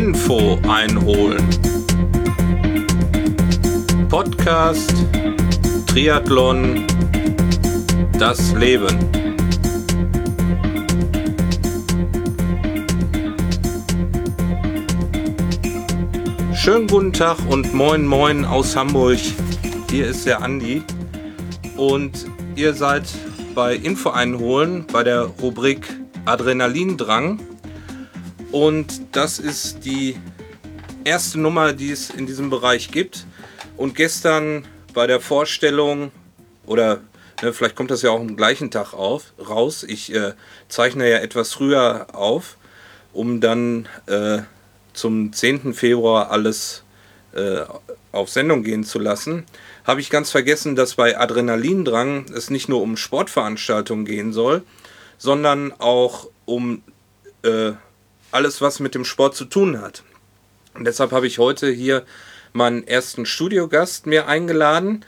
Info einholen. Podcast Triathlon Das Leben. Schönen guten Tag und moin moin aus Hamburg. Hier ist der Andi und ihr seid bei Info einholen bei der Rubrik Adrenalindrang und das ist die erste Nummer, die es in diesem Bereich gibt. Und gestern bei der Vorstellung, oder ne, vielleicht kommt das ja auch am gleichen Tag auf, raus, ich äh, zeichne ja etwas früher auf, um dann äh, zum 10. Februar alles äh, auf Sendung gehen zu lassen, habe ich ganz vergessen, dass bei Adrenalindrang es nicht nur um Sportveranstaltungen gehen soll, sondern auch um äh, alles, was mit dem Sport zu tun hat. Und deshalb habe ich heute hier meinen ersten Studiogast mir eingeladen.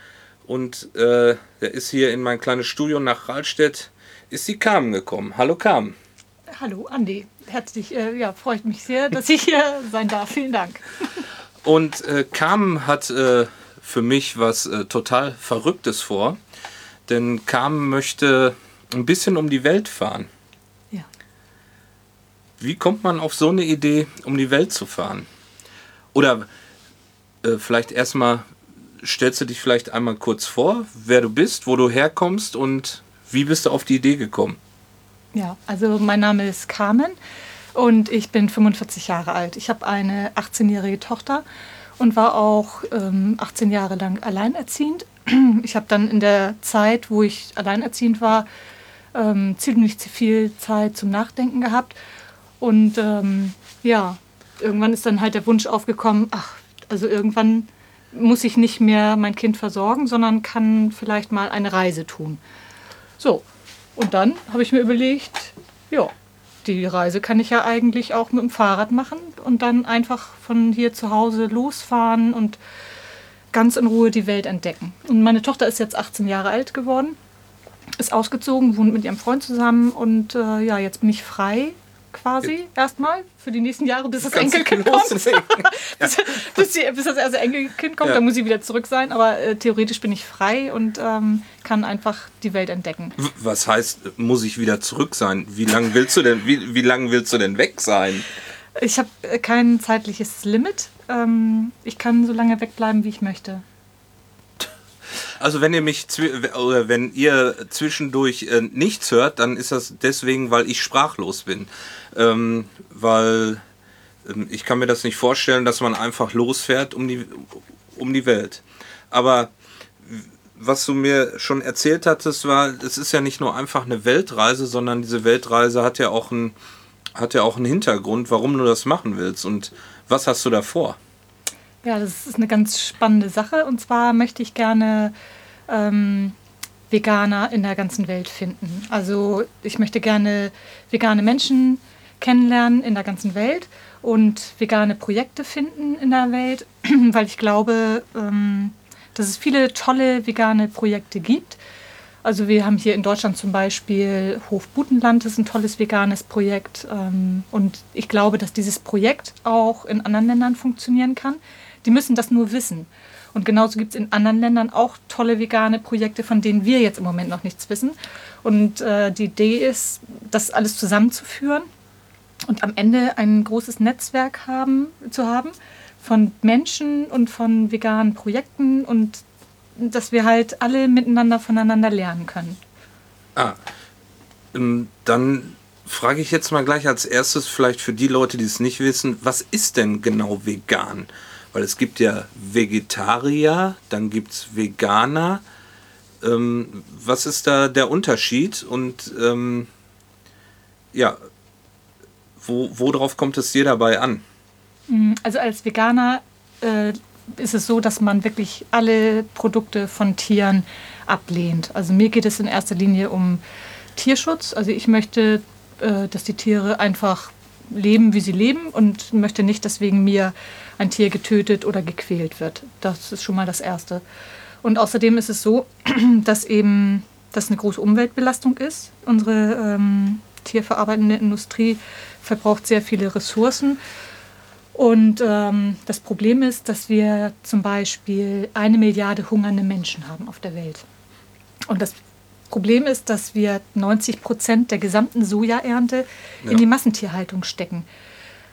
Und äh, der ist hier in mein kleines Studio nach Rahlstedt, ist die Carmen gekommen. Hallo Carmen. Hallo Andi, herzlich, äh, ja, freut mich sehr, dass ich hier sein darf. Vielen Dank. Und äh, Carmen hat äh, für mich was äh, total Verrücktes vor, denn Carmen möchte ein bisschen um die Welt fahren. Wie kommt man auf so eine Idee, um die Welt zu fahren? Oder äh, vielleicht erstmal stellst du dich vielleicht einmal kurz vor, wer du bist, wo du herkommst und wie bist du auf die Idee gekommen? Ja, also mein Name ist Carmen und ich bin 45 Jahre alt. Ich habe eine 18-jährige Tochter und war auch ähm, 18 Jahre lang alleinerziehend. Ich habe dann in der Zeit, wo ich alleinerziehend war, ähm, ziemlich viel Zeit zum Nachdenken gehabt und ähm, ja, irgendwann ist dann halt der Wunsch aufgekommen, ach, also irgendwann muss ich nicht mehr mein Kind versorgen, sondern kann vielleicht mal eine Reise tun. So, und dann habe ich mir überlegt, ja, die Reise kann ich ja eigentlich auch mit dem Fahrrad machen und dann einfach von hier zu Hause losfahren und ganz in Ruhe die Welt entdecken. Und meine Tochter ist jetzt 18 Jahre alt geworden, ist ausgezogen, wohnt mit ihrem Freund zusammen und äh, ja, jetzt bin ich frei quasi erstmal für die nächsten Jahre, bis das Enkelkind kommt. bis, bis, die, bis, das erste Enkelkind kommt, ja. dann muss ich wieder zurück sein. Aber äh, theoretisch bin ich frei und ähm, kann einfach die Welt entdecken. Was heißt, muss ich wieder zurück sein? Wie lange willst du denn, wie, wie lange willst du denn weg sein? Ich habe kein zeitliches Limit. Ähm, ich kann so lange wegbleiben, wie ich möchte. Also wenn ihr mich oder wenn ihr zwischendurch äh, nichts hört, dann ist das deswegen, weil ich sprachlos bin. Ähm, weil ähm, ich kann mir das nicht vorstellen, dass man einfach losfährt um die, um die Welt. Aber was du mir schon erzählt hattest, war, es ist ja nicht nur einfach eine Weltreise, sondern diese Weltreise hat ja auch einen, hat ja auch einen Hintergrund, warum du das machen willst. Und was hast du da vor? Ja, das ist eine ganz spannende Sache. Und zwar möchte ich gerne ähm, Veganer in der ganzen Welt finden. Also ich möchte gerne vegane Menschen kennenlernen in der ganzen Welt und vegane Projekte finden in der Welt, weil ich glaube, ähm, dass es viele tolle vegane Projekte gibt. Also wir haben hier in Deutschland zum Beispiel Hof Butenland, das ist ein tolles veganes Projekt. Ähm, und ich glaube, dass dieses Projekt auch in anderen Ländern funktionieren kann. Die müssen das nur wissen. Und genauso gibt es in anderen Ländern auch tolle vegane Projekte, von denen wir jetzt im Moment noch nichts wissen. Und äh, die Idee ist, das alles zusammenzuführen und am Ende ein großes Netzwerk haben, zu haben von Menschen und von veganen Projekten und dass wir halt alle miteinander voneinander lernen können. Ah, ähm, dann frage ich jetzt mal gleich als erstes vielleicht für die Leute, die es nicht wissen, was ist denn genau vegan? Weil es gibt ja Vegetarier, dann gibt es Veganer. Ähm, was ist da der Unterschied? Und ähm, ja, wo, worauf kommt es dir dabei an? Mm, also als Veganer äh, ist es so, dass man wirklich alle Produkte von Tieren ablehnt. Also mir geht es in erster Linie um Tierschutz. Also ich möchte, äh, dass die Tiere einfach leben, wie sie leben und möchte nicht, dass wegen mir ein Tier getötet oder gequält wird. Das ist schon mal das Erste. Und außerdem ist es so, dass eben das eine große Umweltbelastung ist. Unsere ähm, tierverarbeitende Industrie verbraucht sehr viele Ressourcen. Und ähm, das Problem ist, dass wir zum Beispiel eine Milliarde hungernde Menschen haben auf der Welt. Und das Problem ist, dass wir 90 Prozent der gesamten Sojaernte ja. in die Massentierhaltung stecken.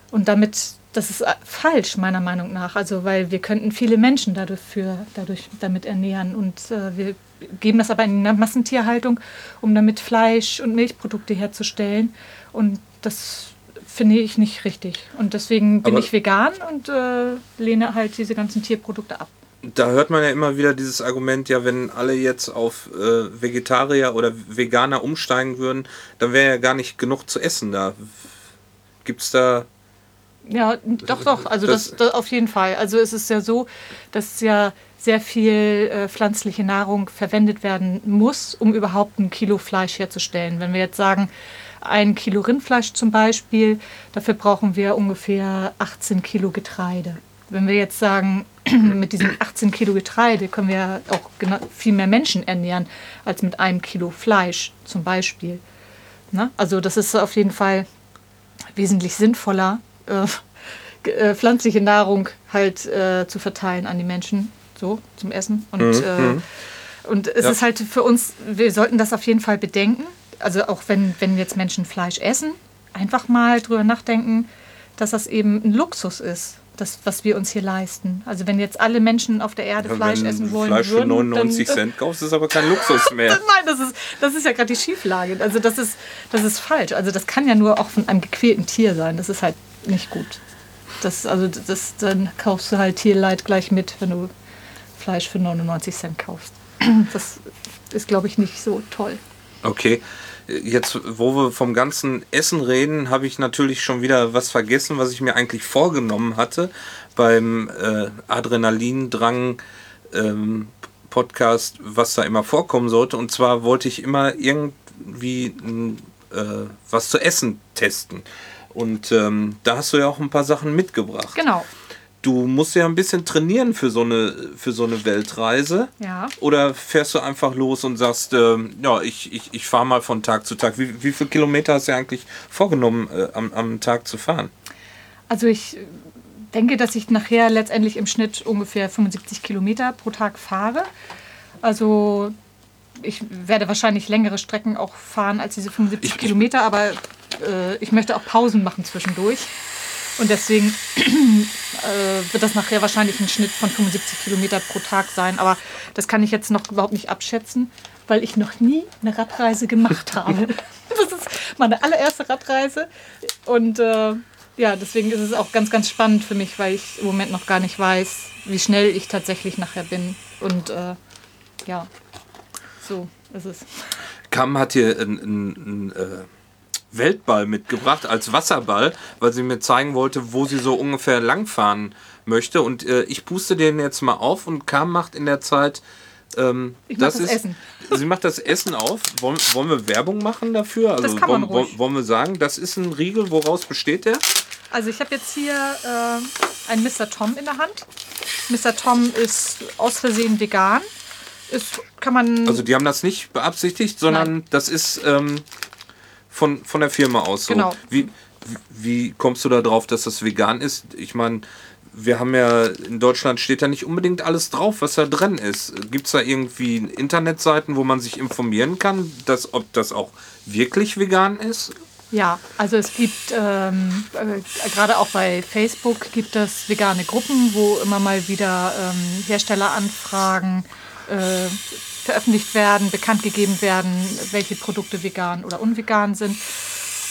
Und damit, das ist äh, falsch meiner Meinung nach, also weil wir könnten viele Menschen dadurch, für, dadurch damit ernähren und äh, wir geben das aber in die Massentierhaltung, um damit Fleisch und Milchprodukte herzustellen und das finde ich nicht richtig. Und deswegen bin aber ich vegan und äh, lehne halt diese ganzen Tierprodukte ab. Da hört man ja immer wieder dieses Argument, ja, wenn alle jetzt auf äh, Vegetarier oder Veganer umsteigen würden, dann wäre ja gar nicht genug zu essen da. Gibt es da ja, doch, doch. Also das, das, das, auf jeden Fall. Also es ist ja so, dass ja sehr viel äh, pflanzliche Nahrung verwendet werden muss, um überhaupt ein Kilo Fleisch herzustellen. Wenn wir jetzt sagen, ein Kilo Rindfleisch zum Beispiel, dafür brauchen wir ungefähr 18 Kilo Getreide. Wenn wir jetzt sagen, mit diesen 18 Kilo Getreide können wir auch viel mehr Menschen ernähren als mit einem Kilo Fleisch zum Beispiel. Na? Also das ist auf jeden Fall wesentlich sinnvoller, äh, äh, pflanzliche Nahrung halt äh, zu verteilen an die Menschen, so zum Essen. Und, mhm. Äh, mhm. und es ja. ist halt für uns, wir sollten das auf jeden Fall bedenken. Also auch wenn, wenn jetzt Menschen Fleisch essen, einfach mal drüber nachdenken, dass das eben ein Luxus ist das, was wir uns hier leisten. Also wenn jetzt alle Menschen auf der Erde ja, Fleisch essen wollen Fleisch für 99 dann, Cent kaufst, ist aber kein Luxus mehr. Nein, das ist, das ist ja gerade die Schieflage. Also das ist, das ist falsch. Also das kann ja nur auch von einem gequälten Tier sein. Das ist halt nicht gut. Das, also das, dann kaufst du halt Tierleid gleich mit, wenn du Fleisch für 99 Cent kaufst. Das ist, glaube ich, nicht so toll. Okay. Jetzt, wo wir vom ganzen Essen reden, habe ich natürlich schon wieder was vergessen, was ich mir eigentlich vorgenommen hatte beim äh, Adrenalindrang ähm, Podcast, was da immer vorkommen sollte. Und zwar wollte ich immer irgendwie äh, was zu essen testen. Und ähm, da hast du ja auch ein paar Sachen mitgebracht. Genau. Du musst ja ein bisschen trainieren für so eine, für so eine Weltreise. Ja. Oder fährst du einfach los und sagst, äh, ja, ich, ich, ich fahre mal von Tag zu Tag. Wie, wie viele Kilometer hast du eigentlich vorgenommen, äh, am, am Tag zu fahren? Also ich denke, dass ich nachher letztendlich im Schnitt ungefähr 75 Kilometer pro Tag fahre. Also ich werde wahrscheinlich längere Strecken auch fahren als diese 75 ich, Kilometer, aber äh, ich möchte auch Pausen machen zwischendurch. Und deswegen äh, wird das nachher wahrscheinlich ein Schnitt von 75 Kilometer pro Tag sein. Aber das kann ich jetzt noch überhaupt nicht abschätzen, weil ich noch nie eine Radreise gemacht habe. das ist meine allererste Radreise. Und äh, ja, deswegen ist es auch ganz, ganz spannend für mich, weil ich im Moment noch gar nicht weiß, wie schnell ich tatsächlich nachher bin. Und äh, ja, so ist es. Kam hat hier ein, ein, ein äh Weltball mitgebracht als Wasserball, weil sie mir zeigen wollte, wo sie so ungefähr langfahren möchte. Und äh, ich puste den jetzt mal auf und Kam macht in der Zeit. Ähm, das, das ist, Essen. Sie macht das Essen auf. Wollen, wollen wir Werbung machen dafür? Also das kann man wollen, wollen wir sagen, das ist ein Riegel, woraus besteht der? Also ich habe jetzt hier äh, einen Mr. Tom in der Hand. Mr. Tom ist aus Versehen vegan. Ist, kann man also die haben das nicht beabsichtigt, sondern Nein. das ist ähm, von, von der Firma aus. So. Genau. Wie, wie kommst du da drauf, dass das vegan ist? Ich meine, wir haben ja in Deutschland steht ja nicht unbedingt alles drauf, was da drin ist. Gibt es da irgendwie Internetseiten, wo man sich informieren kann, dass, ob das auch wirklich vegan ist? Ja, also es gibt ähm, äh, gerade auch bei Facebook gibt es vegane Gruppen, wo immer mal wieder ähm, Herstelleranfragen äh, veröffentlicht werden, bekannt gegeben werden, welche Produkte vegan oder unvegan sind.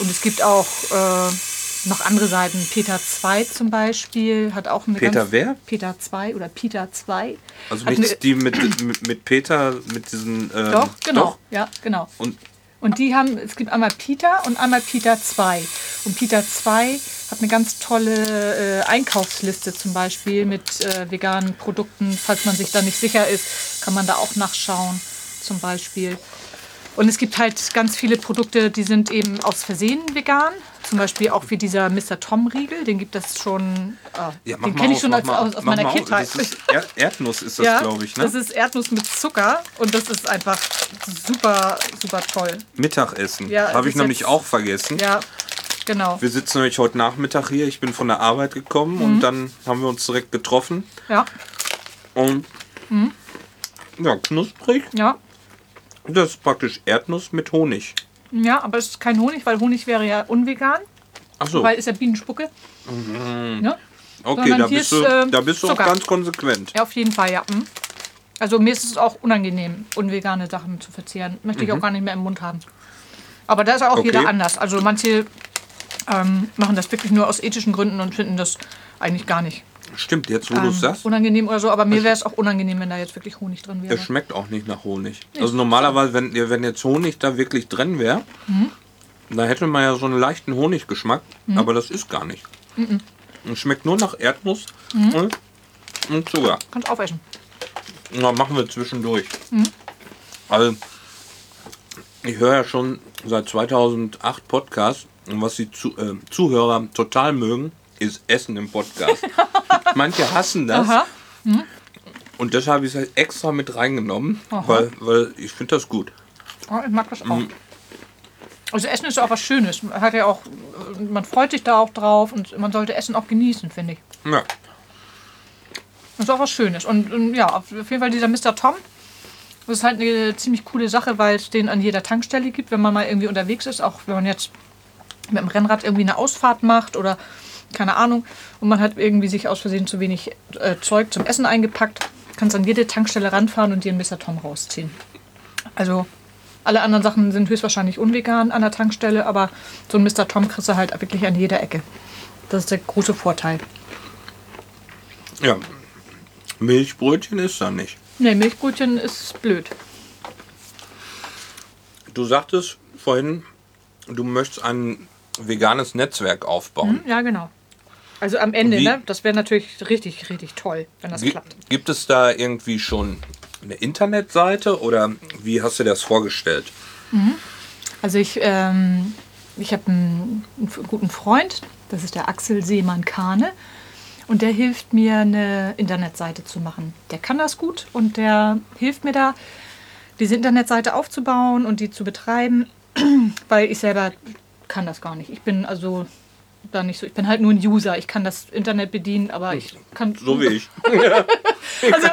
Und es gibt auch äh, noch andere Seiten. Peter 2 zum Beispiel hat auch eine Peter wer? Peter 2 oder Peter 2. Also nicht die mit, mit, mit Peter, mit diesen... Ähm, doch, genau. Doch? Ja, genau. Und und die haben, es gibt einmal Peter und einmal Peter 2. Und Peter 2 hat eine ganz tolle äh, Einkaufsliste zum Beispiel mit äh, veganen Produkten. Falls man sich da nicht sicher ist, kann man da auch nachschauen zum Beispiel. Und es gibt halt ganz viele Produkte, die sind eben aus Versehen vegan. Zum Beispiel auch wie dieser Mr. Tom-Riegel, den gibt es schon. Äh, ja, den kenne ich schon als, aus, aus meiner Kindheit. Ist er Erdnuss ist das, ja, glaube ich. Ne? Das ist Erdnuss mit Zucker und das ist einfach super, super toll. Mittagessen. Ja, Habe ich nämlich auch vergessen. Ja. Genau. Wir sitzen nämlich heute Nachmittag hier. Ich bin von der Arbeit gekommen und dann haben wir uns direkt getroffen. Ja, Und ja, knusprig. ja. Das ist praktisch Erdnuss mit Honig. Ja, aber es ist kein Honig, weil Honig wäre ja unvegan, Achso, weil ist ja Bienenspucke. Ja? okay, sondern da bist, ist, du, äh, da bist du auch Zucker. ganz konsequent. ja, auf jeden Fall, ja. Mhm. Also mir ist es auch unangenehm, unvegane Sachen zu verzehren. Möchte ich auch gar nicht mehr im Mund haben. Aber da ist auch Mhm. Okay. jeder anders. Also manche ähm, machen das wirklich nur aus ethischen Gründen und finden das eigentlich gar nicht Stimmt, jetzt wo du ähm, es sagst. unangenehm oder so. Aber mir wäre es auch unangenehm, wenn da jetzt wirklich Honig drin wäre. Es schmeckt auch nicht nach Honig. Also normalerweise, wenn, wenn jetzt Honig da wirklich drin wäre, Mhm. da hätte man ja so einen leichten Honiggeschmack, aber das ist gar nicht. Mhm. Es schmeckt nur nach Erdnuss und, und Zucker. Kannst aufessen. Na, machen wir zwischendurch. Mhm. Also, ich höre ja schon seit 2008 Podcasts und was die äh, Zuhörer total mögen, ist Essen im Podcast. Manche hassen das. Aha. Und deshalb habe ich es halt extra mit reingenommen, Aha. weil, weil ich finde das gut. Ja, ich mag das auch. Mhm. Also Essen ist ja auch was Schönes. Man hat ja auch, man freut sich da auch drauf und man sollte Essen auch genießen, finde ich. Ja. Das ist auch was Schönes. Und, und ja, auf jeden Fall dieser Mr. Tom. Das ist halt eine ziemlich coole Sache, weil es den an jeder Tankstelle gibt, wenn man mal irgendwie unterwegs ist. Auch wenn man jetzt mit dem Rennrad irgendwie eine Ausfahrt macht oder keine Ahnung. Und man hat irgendwie sich aus Versehen zu wenig äh, Zeug zum Essen eingepackt. Kannst an jede Tankstelle ranfahren und dir einen Mr. Tom rausziehen. Also alle anderen Sachen sind höchstwahrscheinlich unvegan an der Tankstelle, aber so ein Mr. Tom kriegst du halt wirklich an jeder Ecke. Das ist der große Vorteil. ja. Milchbrötchen ist da nicht. Ne, Milchbrötchen ist blöd. Du sagtest vorhin, du möchtest ein veganes Netzwerk aufbauen. Ja, genau. Also am Ende, Wie- ne? Das wäre natürlich richtig, richtig toll, wenn das klappt. Gibt es da irgendwie schon eine Internetseite oder wie hast du dir das vorgestellt? Also ich, ähm, ich habe einen, einen guten Freund, das ist der Axel Seemann-Kahne. Und der hilft mir, eine Internetseite zu machen. Der kann das gut und der hilft mir da, diese Internetseite aufzubauen und die zu betreiben, weil ich selber kann das gar nicht. Ich bin also da nicht so, ich bin halt nur ein User. Ich kann das Internet bedienen, aber ich kann So wie ich. Also,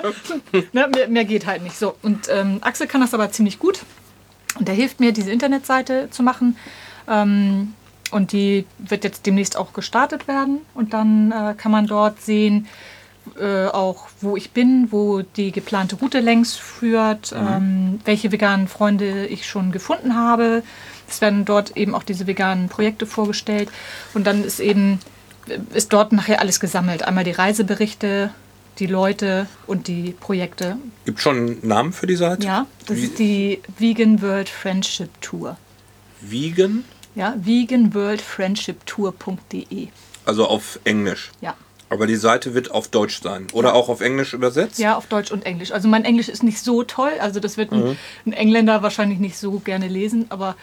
ne, mehr, mehr geht halt nicht so. Und ähm, Axel kann das aber ziemlich gut. Und der hilft mir, diese Internetseite zu machen. Ähm, und die wird jetzt demnächst auch gestartet werden. Und dann äh, kann man dort sehen, äh, auch wo ich bin, wo die geplante Route längs führt, ähm, welche veganen Freunde ich schon gefunden habe. Es werden dort eben auch diese veganen Projekte vorgestellt. Und dann ist eben ist dort nachher alles gesammelt. Einmal die Reiseberichte, die Leute und die Projekte. Gibt schon einen Namen für die Seite? Ja, das Wie- ist die Vegan World Friendship Tour. Vegan, Ja, veganworldfriendshiptour.de. also auf Englisch. Ja. Aber die Seite wird auf Deutsch sein. Oder auch auf Englisch übersetzt? Ja, auf Deutsch und Englisch. Also mein Englisch ist nicht so toll. Also das wird ein, ein Engländer wahrscheinlich nicht so gerne lesen, aber,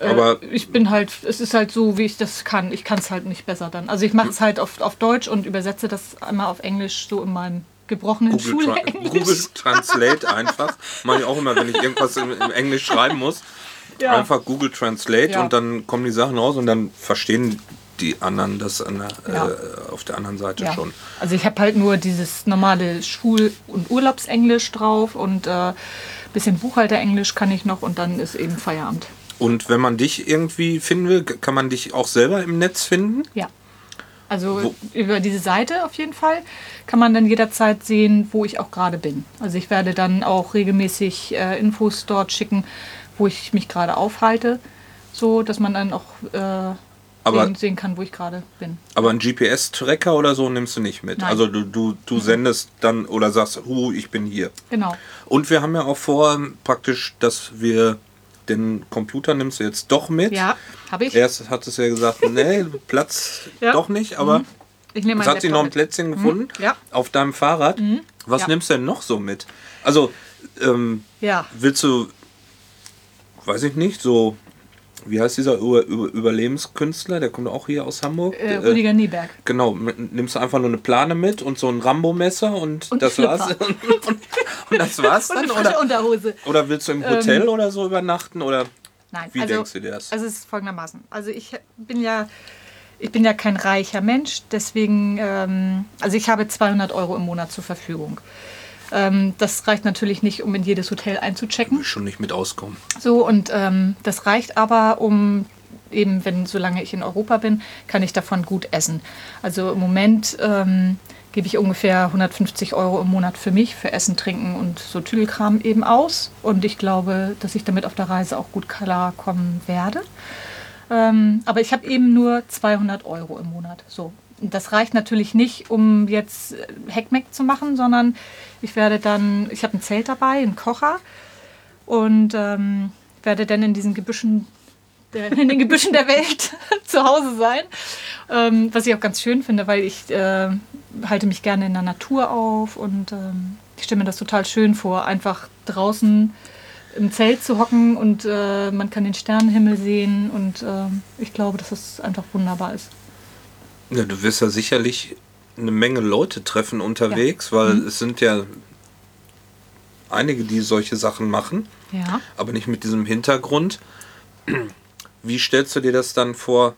äh, Aber- ich bin halt, es ist halt so, wie ich das kann. Ich kann es halt nicht besser dann. Also ich mache es halt auf, auf Deutsch und übersetze das einmal auf Englisch so in meinem gebrochenen Google, Tra Schulenglisch. Google Translate einfach. Mache ich auch immer, wenn ich irgendwas im, im Englisch schreiben muss. Ja. Einfach Google Translate Ja. und dann kommen die Sachen raus und dann verstehen die anderen das der, Ja. äh, auf der anderen Seite schon. Also ich habe halt nur dieses normale Schul- und Urlaubsenglisch drauf und äh, bisschen Buchhalterenglisch kann ich noch und dann ist eben Feierabend. Und wenn man dich irgendwie finden will, kann man dich auch selber im Netz finden? Ja. Also Wo- über diese Seite auf jeden Fall kann man dann jederzeit sehen, wo ich auch gerade bin. Also ich werde dann auch regelmäßig äh, Infos dort schicken, wo ich mich gerade aufhalte, so dass man dann auch äh, Aber- sehen, sehen kann, wo ich gerade bin. Aber einen GPS-Tracker oder so nimmst du nicht mit. Nein. Also du, du, du sendest dann oder sagst, hu, ich bin hier. Genau. Und wir haben ja auch vor, praktisch, dass wir den Computer nimmst du jetzt doch mit. Ja, habe ich. Erst hat es ja gesagt, nee, Platz Ja. doch nicht, aber Ich nehme es hat sich noch ein Laptop mit. Plätzchen gefunden Ja. auf deinem Fahrrad. Was Ja. nimmst du denn noch so mit? Also, ähm, Ja. willst du, weiß ich nicht, so, wie heißt dieser Über Über Überlebenskünstler? Der kommt auch hier aus Hamburg. Äh, Äh, Rüdiger Nieberg. Genau, nimmst du einfach nur eine Plane mit und so ein Rambo-Messer und, Und das Flipper. war's. und, und das war's Und dann? Oder, Unterhose. oder willst du im Hotel oder so übernachten? Oder nein. Wie also, denkst du dir das? Also es ist folgendermaßen. Also ich bin ja, ich bin ja kein reicher Mensch, deswegen, ähm, also ich habe 200 Euro im Monat zur Verfügung. Ähm, das reicht natürlich nicht, um in jedes Hotel einzuchecken. Schon nicht mit auskommen. So, und ähm, das reicht aber, um eben, wenn solange ich in Europa bin, kann ich davon gut essen. Also im Moment ähm, gebe ich ungefähr 150 Euro im Monat für mich, für Essen, Trinken und so Tüdelkram eben aus. Und ich glaube, dass ich damit auf der Reise auch gut klarkommen werde. Ähm, aber ich habe eben nur 200 Euro im Monat. So. Und das reicht natürlich nicht, um jetzt Heckmeck zu machen, sondern ich werde dann, ich habe ein Zelt dabei, einen Kocher und ähm, werde dann in diesen Gebüschen der, in den Gebüschen der Welt zu Hause sein. Ähm, was ich auch ganz schön finde, weil ich äh, halte mich gerne in der Natur auf und ähm, ich stelle mir das total schön vor, einfach draußen im Zelt zu hocken und äh, man kann den Sternenhimmel sehen und äh, ich glaube, dass es einfach wunderbar ist. Ja, du wirst ja sicherlich eine Menge Leute treffen unterwegs, ja. weil mhm. es sind ja einige, die solche Sachen machen, ja. aber nicht mit diesem Hintergrund. Wie stellst du dir das dann vor?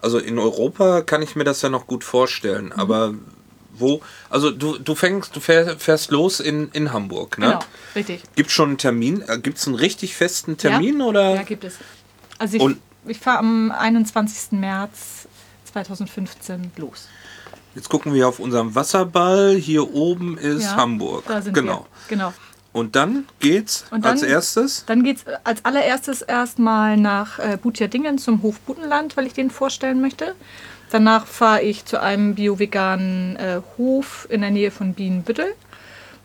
Also in Europa kann ich mir das ja noch gut vorstellen, mhm. aber wo, also du, du fängst, du fährst los in, in Hamburg, ne? Genau, richtig. Gibt es schon einen Termin? Äh, gibt es einen richtig festen Termin ja, oder? Ja, gibt es. Also ich, ich fahre am 21. März 2015 los. Jetzt gucken wir auf unserem Wasserball. Hier oben ist ja, Hamburg. Da sind genau. Wir. Genau. Und dann geht's dann, als erstes? Dann geht's als allererstes erstmal nach äh, Butjadingen zum Hof Butenland, weil ich den vorstellen möchte. Danach fahre ich zu einem bio-veganen äh, Hof in der Nähe von Bienenbüttel.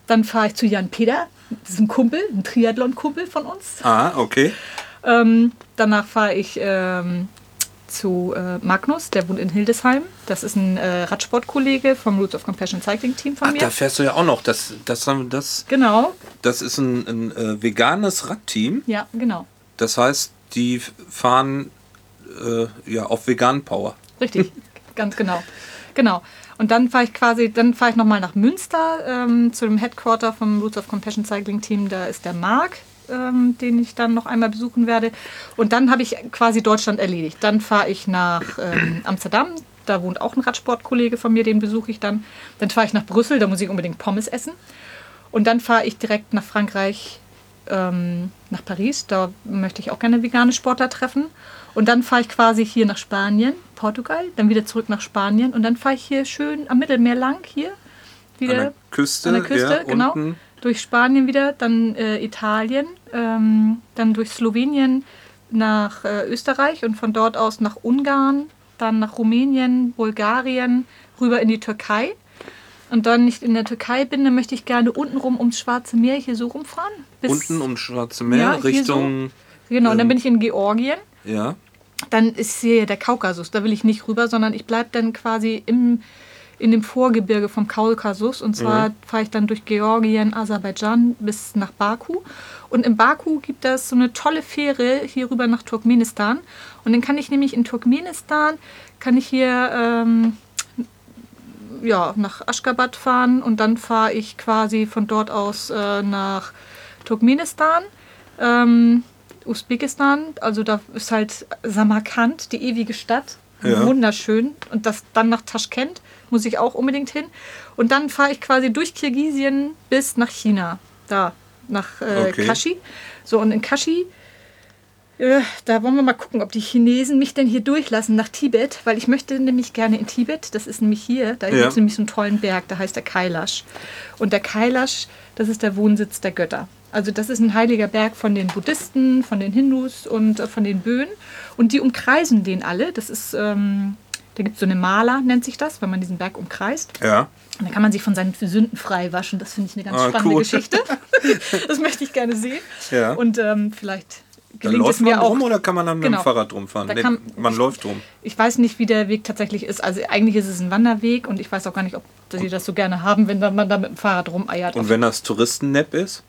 Dann fahre ich zu Jan Peter, das ist ein Kumpel, ein Triathlon-Kumpel von uns. Ah, okay. Ähm, danach fahre ich ähm, zu äh, Magnus, der wohnt in Hildesheim. Das ist ein äh, Radsportkollege vom Roots of Compassion Cycling Team von Ach, mir. Da fährst du ja auch noch. Das, das, das, genau. Das ist ein, ein äh, veganes Radteam. Ja, genau. Das heißt, die fahren äh, ja auf vegan Power. Richtig, ganz genau. Genau. Und dann fahre ich quasi, dann fahre ich nochmal nach Münster ähm, zu dem Headquarter vom Roots of Compassion Cycling Team. Da ist der Marc, ähm, den ich dann noch einmal besuchen werde. Und dann habe ich quasi Deutschland erledigt. Dann fahre ich nach ähm, Amsterdam. Da wohnt auch ein Radsportkollege von mir, den besuche ich dann. Dann fahre ich nach Brüssel, da muss ich unbedingt Pommes essen. Und dann fahre ich direkt nach Frankreich, ähm, nach Paris. Da möchte ich auch gerne vegane Sportler treffen. Und dann fahre ich quasi hier nach Spanien, Portugal, dann wieder zurück nach Spanien. Und dann fahre ich hier schön am Mittelmeer lang, hier. Wieder an der Küste, an der Küste ja, genau. Unten durch Spanien wieder, dann äh, Italien, ähm, dann durch Slowenien nach äh, Österreich und von dort aus nach Ungarn, dann nach Rumänien, Bulgarien, rüber in die Türkei. Und dann nicht in der Türkei bin, dann möchte ich gerne untenrum ums Schwarze Meer hier so rumfahren. Unten ums Schwarze Meer, ja, Richtung. So. Genau, ähm, und dann bin ich in Georgien. Ja. Dann ist hier der Kaukasus, da will ich nicht rüber, sondern ich bleibe dann quasi im in dem Vorgebirge vom Kaukasus. Und zwar mhm. fahre ich dann durch Georgien, Aserbaidschan bis nach Baku. Und in Baku gibt es so eine tolle Fähre hier rüber nach Turkmenistan. Und dann kann ich nämlich in Turkmenistan, kann ich hier ähm, ja, nach Aschgabat fahren und dann fahre ich quasi von dort aus äh, nach Turkmenistan. Ähm, Usbekistan, also da ist halt Samarkand, die ewige Stadt. Ja. Wunderschön. Und das dann nach Taschkent muss ich auch unbedingt hin. Und dann fahre ich quasi durch Kirgisien bis nach China. Da, nach äh, okay. Kashi. So, und in Kashi, äh, da wollen wir mal gucken, ob die Chinesen mich denn hier durchlassen nach Tibet, weil ich möchte nämlich gerne in Tibet, das ist nämlich hier, da ja. gibt es nämlich so einen tollen Berg, da heißt der Kailash. Und der Kailash, das ist der Wohnsitz der Götter. Also das ist ein heiliger Berg von den Buddhisten, von den Hindus und äh, von den Böen. Und die umkreisen den alle. Das ist ähm, da gibt es so eine Maler, nennt sich das, wenn man diesen Berg umkreist. Ja. Und dann kann man sich von seinen Sünden frei waschen. Das finde ich eine ganz ah, spannende cool. Geschichte. das möchte ich gerne sehen. Ja. Und ähm, vielleicht gelingt dann läuft es mir man auch. Drum oder kann man dann mit dem genau. Fahrrad rumfahren? Nee, kann, man ich, läuft drum. Ich weiß nicht, wie der Weg tatsächlich ist. Also eigentlich ist es ein Wanderweg und ich weiß auch gar nicht, ob die das so gerne haben, wenn man da mit dem Fahrrad rumeiert. Und wenn das Touristennepp ist?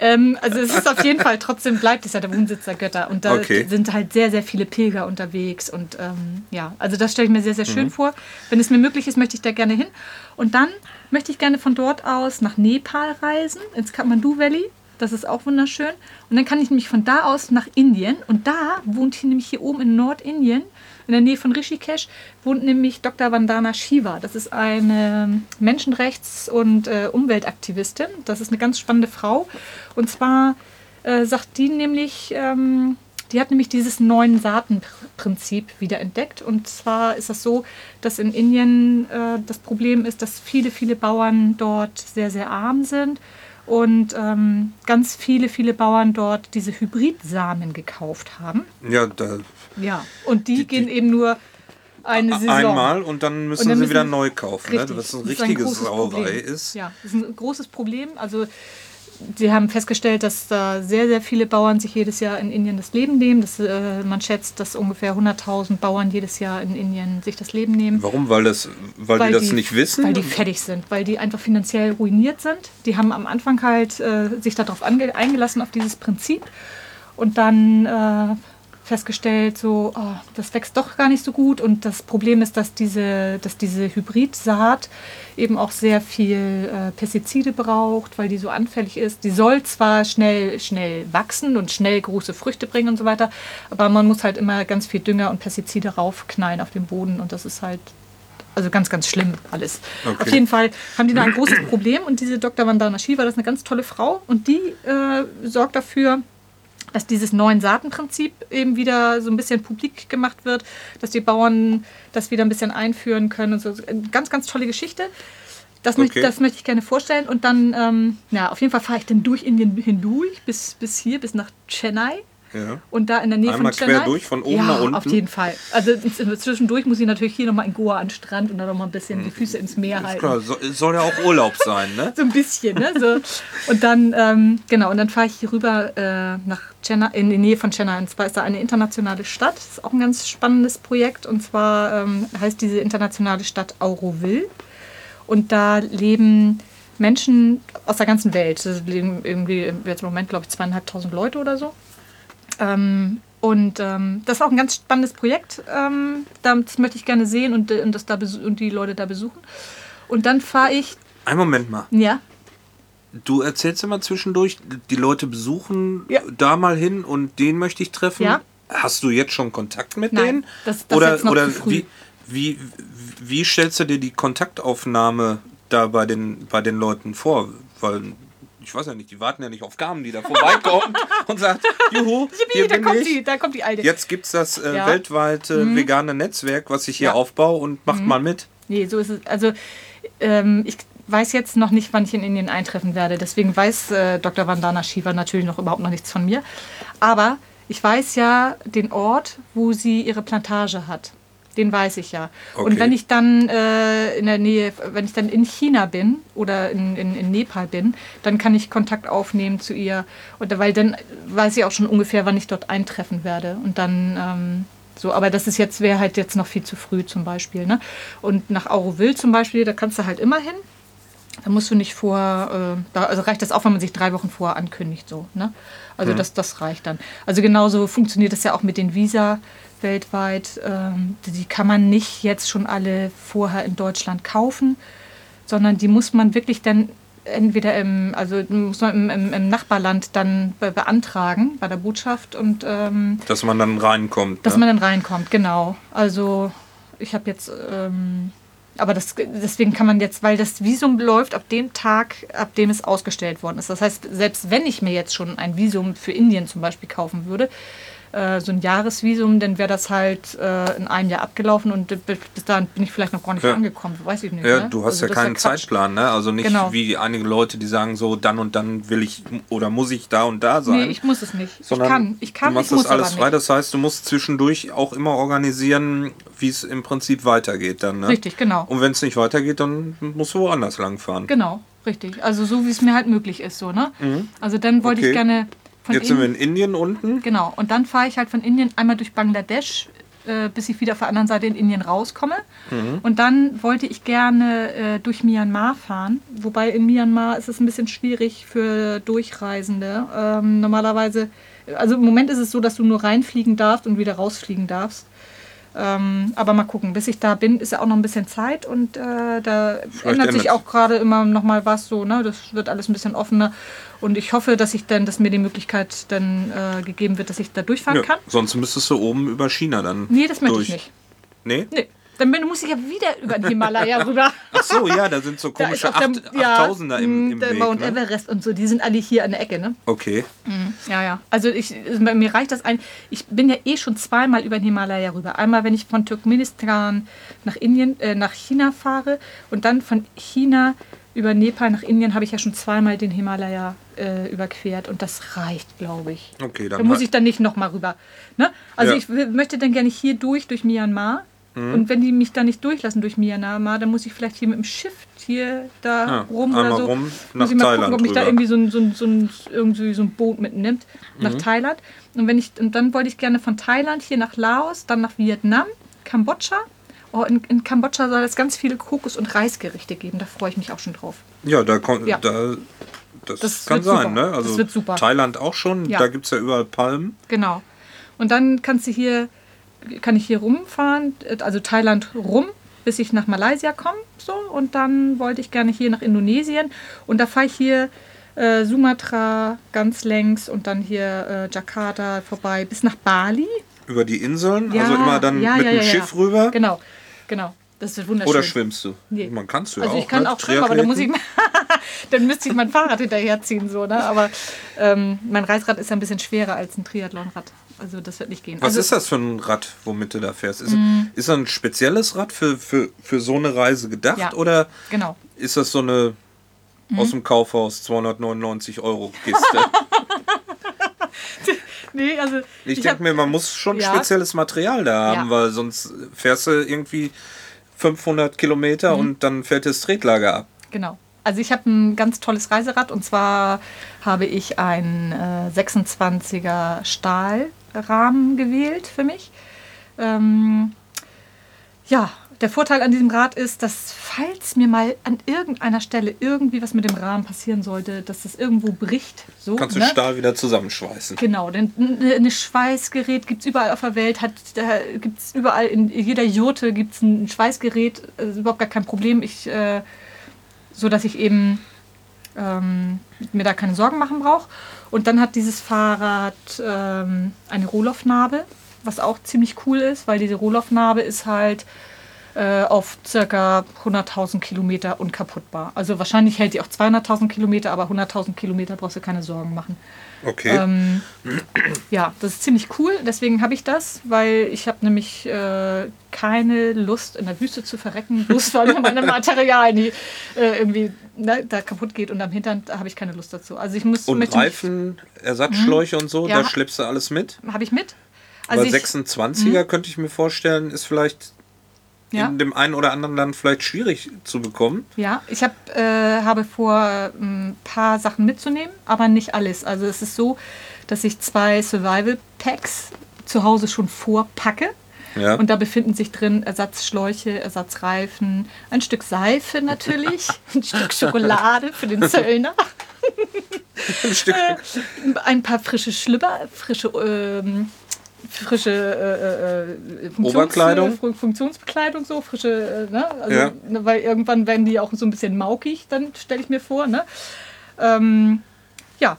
Ähm, also es ist auf jeden Fall, trotzdem bleibt es ja der Wohnsitz der Götter. Und da okay. sind halt sehr, sehr viele Pilger unterwegs. Und ähm, ja, also das stelle ich mir sehr, sehr schön mhm. vor. Wenn es mir möglich ist, möchte ich da gerne hin. Und dann möchte ich gerne von dort aus nach Nepal reisen, ins Kathmandu Valley. Das ist auch wunderschön. Und dann kann ich nämlich von da aus nach Indien. Und da wohnt hier nämlich hier oben in Nordindien, in der Nähe von Rishikesh, wohnt nämlich Dr. Vandana Shiva. Das ist eine Menschenrechts- und äh, Umweltaktivistin. Das ist eine ganz spannende Frau. Und zwar äh, sagt die nämlich, ähm, die hat nämlich dieses neuen Saatenprinzip wieder entdeckt. Und zwar ist das so, dass in Indien äh, das Problem ist, dass viele, viele Bauern dort sehr, sehr arm sind und ähm, ganz viele, viele Bauern dort diese Hybridsamen gekauft haben. Ja, da, Ja, und die, Die- gehen die- eben nur eine Saison. einmal und dann müssen Und dann sie müssen- wieder neu kaufen. Ne? Richtig. Was ein richtiges Sauerei Problem. ist. Ja, das ist ein großes Problem. Also sie haben festgestellt, dass da sehr, sehr viele Bauern sich jedes Jahr in Indien das Leben nehmen. Das, äh, man schätzt, dass ungefähr 100.000 Bauern jedes Jahr in Indien sich das Leben nehmen. Warum? Weil, das, weil, die das nicht wissen? Weil die fertig sind, weil die einfach finanziell ruiniert sind. Die haben am Anfang halt äh, sich darauf eingelassen, auf dieses Prinzip. Und dann äh, festgestellt, so, oh, das wächst doch gar nicht so gut. Und das Problem ist, dass diese, dass diese Hybridsaat eben auch sehr viel äh, Pestizide braucht, weil die so anfällig ist. Die soll zwar schnell, schnell wachsen und schnell große Früchte bringen und so weiter, aber man muss halt immer ganz viel Dünger und Pestizide raufknallen auf den Boden und das ist halt also ganz, ganz schlimm alles. Okay. Auf jeden Fall haben die da ein großes Problem und diese Dr. Vandana Shiva, das ist eine ganz tolle Frau und die äh, sorgt dafür, dass dieses neuen Saatenprinzip eben wieder so ein bisschen publik gemacht wird, dass die Bauern das wieder ein bisschen einführen können und so. Eine Ganz, ganz tolle Geschichte. Das, möchte, Okay. das möchte ich gerne vorstellen. Und dann, ähm, ja, auf jeden Fall fahre ich dann durch Indien hindurch bis, bis hier, bis nach Chennai. Ja. Und da in der Nähe Einmal von quer Chennai. durch, von oben ja, nach unten? auf jeden Fall. Also zwischendurch muss ich natürlich hier nochmal in Goa an den Strand und dann nochmal ein bisschen die Füße ins Meer halten. klar, so, soll ja auch Urlaub sein, ne? So ein bisschen, ne? So. Und dann, ähm, genau, und dann fahre ich hier rüber äh, nach Chennai, in die Nähe von Chennai. Und zwar ist da eine internationale Stadt. Das ist auch ein ganz spannendes Projekt. Und zwar ähm, heißt diese internationale Stadt Auroville. Und da leben Menschen aus der ganzen Welt. Da leben irgendwie jetzt im Moment, glaube ich, zweieinhalbtausend Leute oder so. Ähm, und ähm, das ist auch ein ganz spannendes Projekt. Ähm, das möchte ich gerne sehen und, äh, und, das da und die Leute da besuchen. Und dann fahre ich, Einen Moment mal. ja, Du erzählst immer zwischendurch, die Leute besuchen Ja. da mal hin und den möchte ich treffen. Ja. Hast du jetzt schon Kontakt mit Nein, denen? das- das oder oder wie, wie, wie stellst du dir die Kontaktaufnahme da bei den, bei den Leuten vor? Weil ich weiß ja nicht, die warten ja nicht auf Carmen, die da vorbeikommt und sagt, juhu, hier da, bin kommt ich. die, da kommt die Alte. Jetzt gibt es das äh, Ja. Mhm. weltweite vegane Netzwerk, was ich hier Ja. Mhm. aufbaue und macht mal mit. Nee, so ist es. Also ähm, ich weiß jetzt noch nicht, wann ich in Indien eintreffen werde. Deswegen weiß äh, Dr. Vandana Shiva natürlich noch überhaupt noch nichts von mir. Aber ich weiß ja den Ort, wo sie ihre Plantage hat. Den weiß ich ja. Okay. Und wenn ich dann äh, in der Nähe, wenn ich dann in China bin oder in, in, in Nepal bin, dann kann ich Kontakt aufnehmen zu ihr. Und weil dann weiß ich auch schon ungefähr, wann ich dort eintreffen werde. Und dann ähm, so, aber das ist jetzt, wäre halt jetzt noch viel zu früh zum Beispiel. Ne? Und nach Auroville zum Beispiel, da kannst du halt immer hin. Da musst du nicht vor, äh, da, also reicht das auch, wenn man sich drei Wochen vorher ankündigt. So, ne? Also das, das reicht dann. Also genauso funktioniert das ja auch mit den Visa weltweit. Ähm, die kann man nicht jetzt schon alle vorher in Deutschland kaufen, sondern die muss man wirklich dann entweder im, also muss man im, im, im Nachbarland dann be beantragen bei der Botschaft und ähm, Dass man dann reinkommt. dass ne? man dann reinkommt, genau. Also ich habe jetzt, ähm, aber das, deswegen kann man jetzt, weil das Visum läuft ab dem Tag, ab dem es ausgestellt worden ist. Das heißt, selbst wenn ich mir jetzt schon ein Visum für Indien zum Beispiel kaufen würde, äh, so ein Jahresvisum, dann wäre das halt äh, in einem Jahr abgelaufen und bis dahin bin ich vielleicht noch gar nicht Ja. angekommen, weiß ich nicht. Ja, ne? du hast Also ja keinen Quatsch. Zeitplan, ne? Also nicht Genau. wie einige Leute, die sagen so, dann und dann will ich oder muss ich da und da sein. Nee, ich muss es nicht. sondern ich kann, ich kann, du machst das alles frei. Das heißt, du musst zwischendurch auch immer organisieren, wie es im Prinzip weitergeht dann. Ne? Richtig, genau. Und wenn es nicht weitergeht, dann musst du woanders langfahren. Genau, richtig. Also so, wie es mir halt möglich ist, so, ne? Also dann wollte Mhm. Okay. ich gerne von Jetzt sind wir in Indien unten. Genau, und dann fahre ich halt von Indien einmal durch Bangladesch, äh, bis ich wieder auf der anderen Seite in Indien rauskomme. Mhm. Und dann wollte ich gerne äh, durch Myanmar fahren. Wobei in Myanmar ist es ein bisschen schwierig für Durchreisende. Ähm, normalerweise, also im Moment ist es so, dass du nur reinfliegen darfst und wieder rausfliegen darfst. Ähm, aber mal gucken, bis ich da bin, ist ja auch noch ein bisschen Zeit und äh, da Vielleicht ändert sich ändert- auch gerade immer noch mal was so, ne? Das wird alles ein bisschen offener und ich hoffe, dass ich dann, dass mir die Möglichkeit dann äh, gegeben wird, dass ich da durchfahren Ja, kann. sonst müsstest du oben über China dann. Nee, das möchte durch. ich nicht. Nee? Nee. Dann muss ich ja wieder über den Himalaya rüber. Ach so, ja, da sind so Da komische der- Acht- ja, Achttausender im, mh, im der Weg. Mount Ne? Everest und so, die sind alle hier an der Ecke, ne? Okay. Ja, ja. Also ich, bei mir reicht das ein. Ich bin ja eh schon zweimal über den Himalaya rüber. Einmal, wenn ich von Turkmenistan nach Indien, äh, nach China fahre und dann von China über Nepal nach Indien habe ich ja schon zweimal den Himalaya äh, überquert und das reicht, glaube ich. Okay, Da dann muss mal- ich dann nicht nochmal rüber. Ne? Also Ja. ich möchte dann gerne hier durch, durch Myanmar. Mhm. Und wenn die mich da nicht durchlassen durch Myanmar, dann muss ich vielleicht hier mit dem Schiff hier da Ja, rum oder einmal so. rum muss nach ich mal Thailand gucken, ob mich da rüber. irgendwie so ein, so ein, so ein, irgendwie so ein Boot mitnimmt nach Mhm. Thailand. Und, wenn ich, und dann wollte ich gerne von Thailand hier nach Laos, dann nach Vietnam, Kambodscha. Oh, in, in Kambodscha soll es ganz viele Kokos- und Reisgerichte geben. Da freue ich mich auch schon drauf. Ja, da kommt. Ja. Da, das, Das kann sein, super. ne? Also Das wird super. Thailand auch schon, Ja. da gibt es ja überall Palmen. Genau. Und dann kannst du hier, kann ich hier rumfahren, also Thailand rum, bis ich nach Malaysia komme. So, und dann wollte ich gerne hier nach Indonesien. Und da fahre ich hier äh, Sumatra ganz längs und dann hier äh, Jakarta vorbei bis nach Bali. Über die Inseln, Ja, also immer dann ja, mit ja, dem. Schiff rüber. Genau, genau. Das wird wunderschön. Oder schwimmst du? Nee. Man kannst du ja Also auch. ich kann ne? auch schwimmen, aber dann muss ich, dann müsste ich mein Fahrrad hinterherziehen so, ne? Aber ähm, mein Reißrad ist ein bisschen schwerer als ein Triathlonrad. Also das wird nicht gehen. Was also, ist das für ein Rad, womit du da fährst? Ist, Mhm. ist das ein spezielles Rad für, für, für so eine Reise gedacht? Ja. Oder Genau. ist das so eine Mhm. aus dem Kaufhaus 299 Euro Kiste? Nee, also Ich, hab- denke mir, man muss schon Ja. spezielles Material da haben, Ja. weil sonst fährst du irgendwie 500 Kilometer Mhm. und dann fährt das Tretlager ab. Genau. Also ich habe ein ganz tolles Reiserad und zwar habe ich einen äh, 26er Stahlrahmen gewählt für mich. Ähm, ja, der Vorteil an diesem Rad ist, dass falls mir mal an irgendeiner Stelle irgendwie was mit dem Rahmen passieren sollte, dass das irgendwo bricht, so, Kannst du ne? Stahl wieder zusammenschweißen. Genau, denn ein Schweißgerät gibt es überall auf der Welt, hat, gibt es überall, in jeder Jurte gibt es ein Schweißgerät, ist überhaupt gar kein Problem. Ich, äh, so dass ich eben ähm, mir da keine Sorgen machen brauche. Und dann hat dieses Fahrrad ähm, eine Rohloffnarbe, was auch ziemlich cool ist, weil diese Rohloffnarbe ist halt äh, auf circa 100.000 Kilometer unkaputtbar. Also wahrscheinlich hält die auch 200.000 Kilometer, aber 100.000 Kilometer brauchst du keine Sorgen machen. Okay. Ähm, ja, das ist ziemlich cool. Deswegen habe ich das, weil ich habe nämlich äh, keine Lust, in der Wüste zu verrecken, bloß weil mir meine Materialien die, äh, irgendwie ne, da kaputt geht und am Hintern habe ich keine Lust dazu. Also ich muss und Reifen, Ersatzschläuche und so, Mhm. Ja. da schleppst du alles mit? habe ich mit. Also Also Aber ich, 26er könnte ich mir vorstellen, ist vielleicht ja, in dem einen oder anderen Land vielleicht schwierig zu bekommen. ja, ich hab, äh, habe vor, ein paar Sachen mitzunehmen, aber nicht alles. Also es ist so, dass ich zwei Survival Packs zu Hause schon vorpacke. Ja. Und da befinden sich drin Ersatzschläuche, Ersatzreifen, ein Stück Seife natürlich, ein Stück Schokolade für den Zöllner, ein Stück. ein paar frische Schlüpper, frische, ähm, frische äh, äh, Funktions- Oberkleidung? Fun- Funktionsbekleidung, so frische, äh, ne? Also, Ja. ne, weil irgendwann werden die auch so ein bisschen maukig, dann stelle ich mir vor. Ne? Ähm, ja,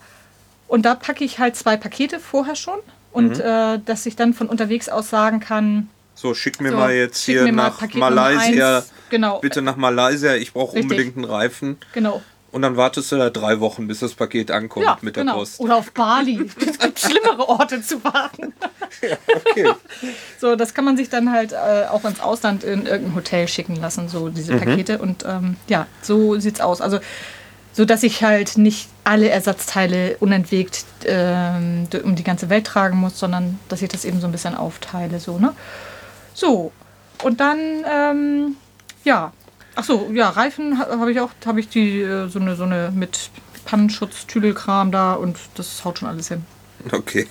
und da packe ich halt zwei Pakete vorher schon. Und Mhm. äh, dass ich dann von unterwegs aus sagen kann, So, schick mir So, mal jetzt hier mal nach Paket Malaysia. Genau. Bitte nach Malaysia, ich brauche unbedingt einen Reifen. Genau. Und dann wartest du da drei Wochen, bis das Paket ankommt Ja, mit der genau. Post. Oder auf Bali. Es gibt schlimmere Orte zu warten. Okay. So, das kann man sich dann halt äh, auch ins Ausland in irgendein Hotel schicken lassen, so diese Mhm. Pakete. Und ähm, ja, so sieht's aus. Also, so dass ich halt nicht alle Ersatzteile unentwegt ähm, um die ganze Welt tragen muss, sondern dass ich das eben so ein bisschen aufteile. So, ne? So, und dann, ähm, ja. Ach so, ja, Reifen ha- habe ich auch, habe ich die äh, so eine, so eine mit Pannenschutz, Tüdelkram da und das haut schon alles hin. Okay.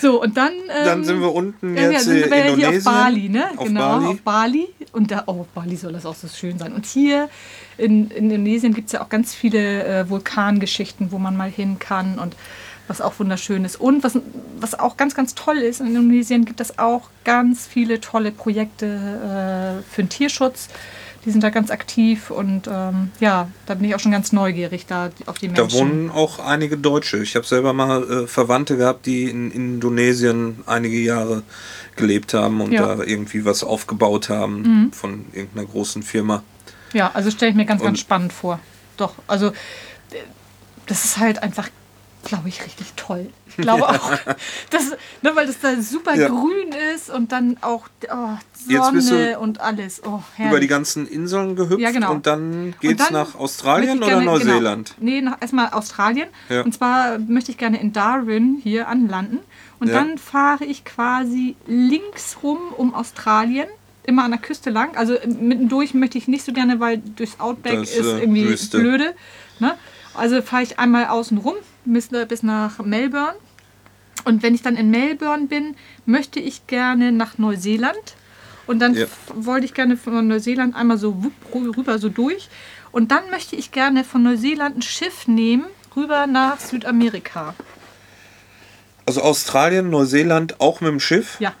So, und dann. Ähm, Dann sind wir unten ja, ja, jetzt sind in wir ja hier Indonesien. auf Bali, ne? Auf genau, Bali. auf Bali. Und da, oh, auf Bali soll das auch so schön sein. Und hier in, in Indonesien gibt es ja auch ganz viele äh, Vulkangeschichten, wo man mal hin kann. Und was auch wunderschön ist. Und was, was auch ganz, ganz toll ist, in Indonesien gibt es auch ganz viele tolle Projekte äh, für den Tierschutz. Die sind da ganz aktiv und ähm, ja, da bin ich auch schon ganz neugierig da auf die Menschen. Da wohnen auch einige Deutsche. Ich habe selber mal äh, Verwandte gehabt, die in Indonesien einige Jahre gelebt haben und Ja. da irgendwie was aufgebaut haben von irgendeiner großen Firma. Ja, also stelle ich mir ganz, Und- ganz spannend vor. Doch, also äh, das ist halt einfach, glaube ich, richtig toll. Ich glaube auch, dass, ne, weil das da super Ja. grün ist und dann auch oh, Sonne und alles. Oh. Über die ganzen Inseln gehüpft Ja, genau. und dann Und geht's dann nach Australien oder gerne- Neuseeland? Genau. Nee, nach, erstmal Australien. Ja. Und zwar möchte ich gerne in Darwin hier anlanden. Und Ja. dann fahre ich quasi links rum um Australien. Immer an der Küste lang. Also äh, mittendurch möchte ich nicht so gerne, weil durchs Outback Das, ist äh, irgendwie Wüste. blöde. Ne? Also fahre ich einmal außen rum bis, bis nach Melbourne. Und wenn ich dann in Melbourne bin, möchte ich gerne nach Neuseeland. Und dann Ja. wollte ich gerne von Neuseeland einmal so wupp, rüber so durch. Und dann möchte ich gerne von Neuseeland ein Schiff nehmen, rüber nach Südamerika. Also Australien, Neuseeland auch mit dem Schiff? Ja.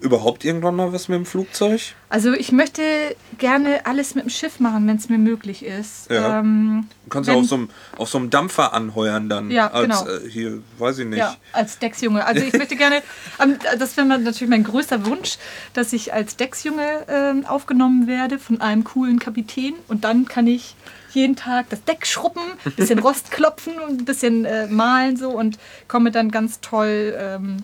Überhaupt irgendwann mal was mit dem Flugzeug? Also ich möchte gerne alles mit dem Schiff machen, wenn es mir möglich ist. Ja. Ähm, Du kannst ja auf so, einem, auf so einem Dampfer anheuern dann. Ja, als, genau. Äh, hier, weiß ich nicht. Ja, als Decksjunge. Also ich möchte gerne, ähm, das wäre natürlich mein größter Wunsch, dass ich als Decksjunge ähm, aufgenommen werde von einem coolen Kapitän und dann kann ich jeden Tag das Deck schrubben, ein bisschen Rost klopfen und ein bisschen äh, malen so und komme dann ganz toll ähm,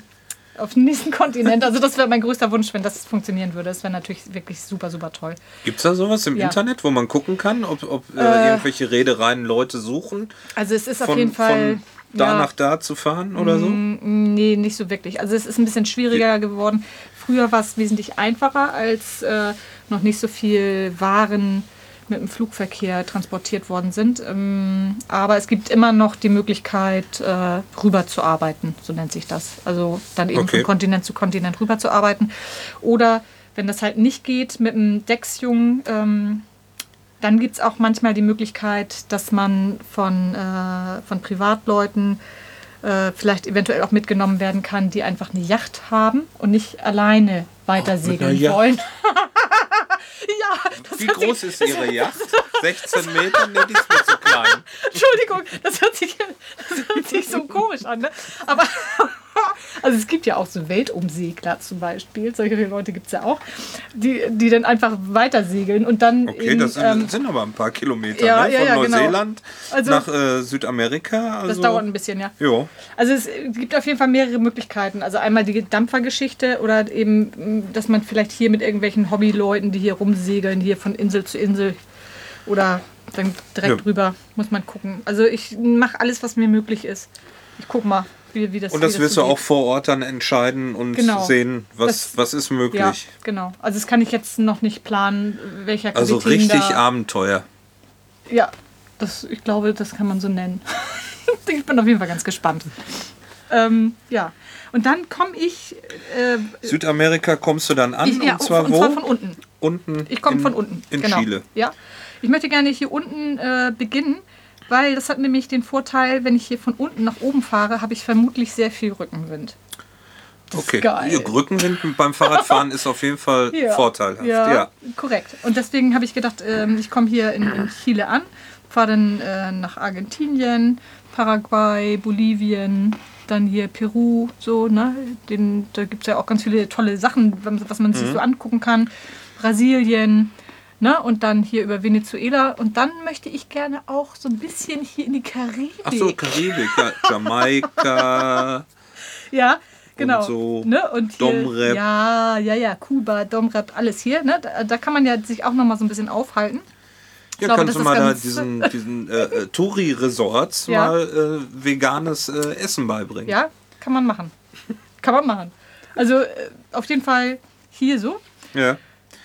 auf den nächsten Kontinent. Also das wäre mein größter Wunsch, wenn das funktionieren würde. Das wäre natürlich wirklich super, super toll. Gibt es da sowas im Ja. Internet, wo man gucken kann, ob, ob äh, Äh, irgendwelche Reedereien Leute suchen, Also es ist auf von, jeden Fall... da ja, nach da zu fahren oder so? Mm, Nee, nicht so wirklich. Also es ist ein bisschen schwieriger geworden. Früher war es wesentlich einfacher, als äh, noch nicht so viel Waren mit dem Flugverkehr transportiert worden sind. Ähm, aber es gibt immer noch die Möglichkeit, äh, rüber zu arbeiten, so nennt sich das. Also dann eben Okay. von Kontinent zu Kontinent rüber zu arbeiten. Oder wenn das halt nicht geht mit dem Decksjungen, ähm, dann gibt es auch manchmal die Möglichkeit, dass man von, äh, von Privatleuten äh, vielleicht eventuell auch mitgenommen werden kann, die einfach eine Yacht haben und nicht alleine weiter segeln wollen. ja, das Wie hört sich- groß ist Ihre Yacht? 16 Meter? Nee, die ist mir zu klein. Entschuldigung, das hört sich, das hört sich so komisch an. Ne? Aber also es gibt ja auch so Weltumsegler zum Beispiel, solche Leute gibt es ja auch, die, die dann einfach weiter segeln und dann Okay, in, das sind, ähm, sind aber ein paar Kilometer, ja, ne? ja, Von ja, genau. Neuseeland Also- nach äh, Südamerika. Also, das dauert ein bisschen, ja. Jo. Also es gibt auf jeden Fall mehrere Möglichkeiten. Also einmal die Dampfergeschichte oder eben, dass man vielleicht hier mit irgendwelchen Hobbyleuten, die hier rumsegeln, hier von Insel zu Insel oder dann direkt Ja. rüber, muss man gucken. Also ich mache alles, was mir möglich ist. Ich guck mal, wie, wie das Und das wie wirst so du auch vor Ort dann entscheiden und Genau. sehen, was, Das- was ist möglich. Ja, genau. Also das kann ich jetzt noch nicht planen, welcher Also richtig Abenteuer. Ja, das, ich glaube, das kann man so nennen. ich bin auf jeden Fall ganz gespannt. Ähm, ja, und dann komme ich, äh, Südamerika kommst du dann an ich ja, und zwar und wo? zwar von unten. unten. Ich komme von unten. In genau. Chile. Ja. Ich möchte gerne hier unten äh, beginnen, weil das hat nämlich den Vorteil, wenn ich hier von unten nach oben fahre, habe ich vermutlich sehr viel Rückenwind. Das Okay. Rückenwind beim Fahrradfahren ist auf jeden Fall vorteilhaft. Ja, Ja. korrekt. Und deswegen habe ich gedacht, ähm, ich komme hier in, in Chile an, fahre dann äh, nach Argentinien, Paraguay, Bolivien, dann hier Peru, so, ne? Den, da gibt es ja auch ganz viele tolle Sachen, was man Mhm. sich so angucken kann. Brasilien, ne? Und dann hier über Venezuela. Und dann möchte ich gerne auch so ein bisschen hier in die Karibik. Ach so, Karibik, ja. Jamaika. Ja, genau. so ne? und hier, Domrep. Ja, ja, ja, Kuba, Domrep, alles hier. Ne? Da, da kann man ja sich auch noch mal so ein bisschen aufhalten. Ja, glaube, kannst du mal da diesen, diesen äh, äh, Touri-Resorts Ja. mal äh, veganes äh, Essen beibringen. Ja, kann man machen. Kann man machen. Also äh, auf jeden Fall hier so. Ja,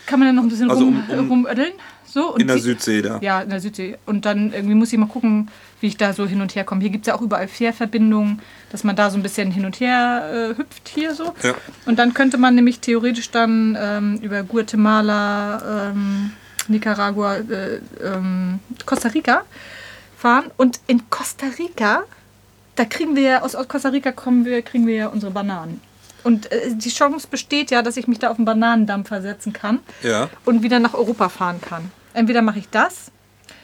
Kann man dann noch ein bisschen Also rum, um- um- rumödeln. So, und in der Südsee da. Ja, in der Südsee. Und dann irgendwie muss ich mal gucken, wie ich da so hin und her komme. Hier gibt es ja auch überall Fährverbindungen, dass man da so ein bisschen hin und her äh, hüpft hier so. Ja. Und dann könnte man nämlich theoretisch dann ähm, über Guatemala, ähm, Nicaragua, äh, ähm, Costa Rica fahren. Und in Costa Rica da kriegen wir ja, aus Costa Rica kommen wir, kriegen wir ja unsere Bananen. Und äh, die Chance besteht ja, dass ich mich da auf einen Bananendampfer setzen kann Ja. und wieder nach Europa fahren kann. Entweder mache ich das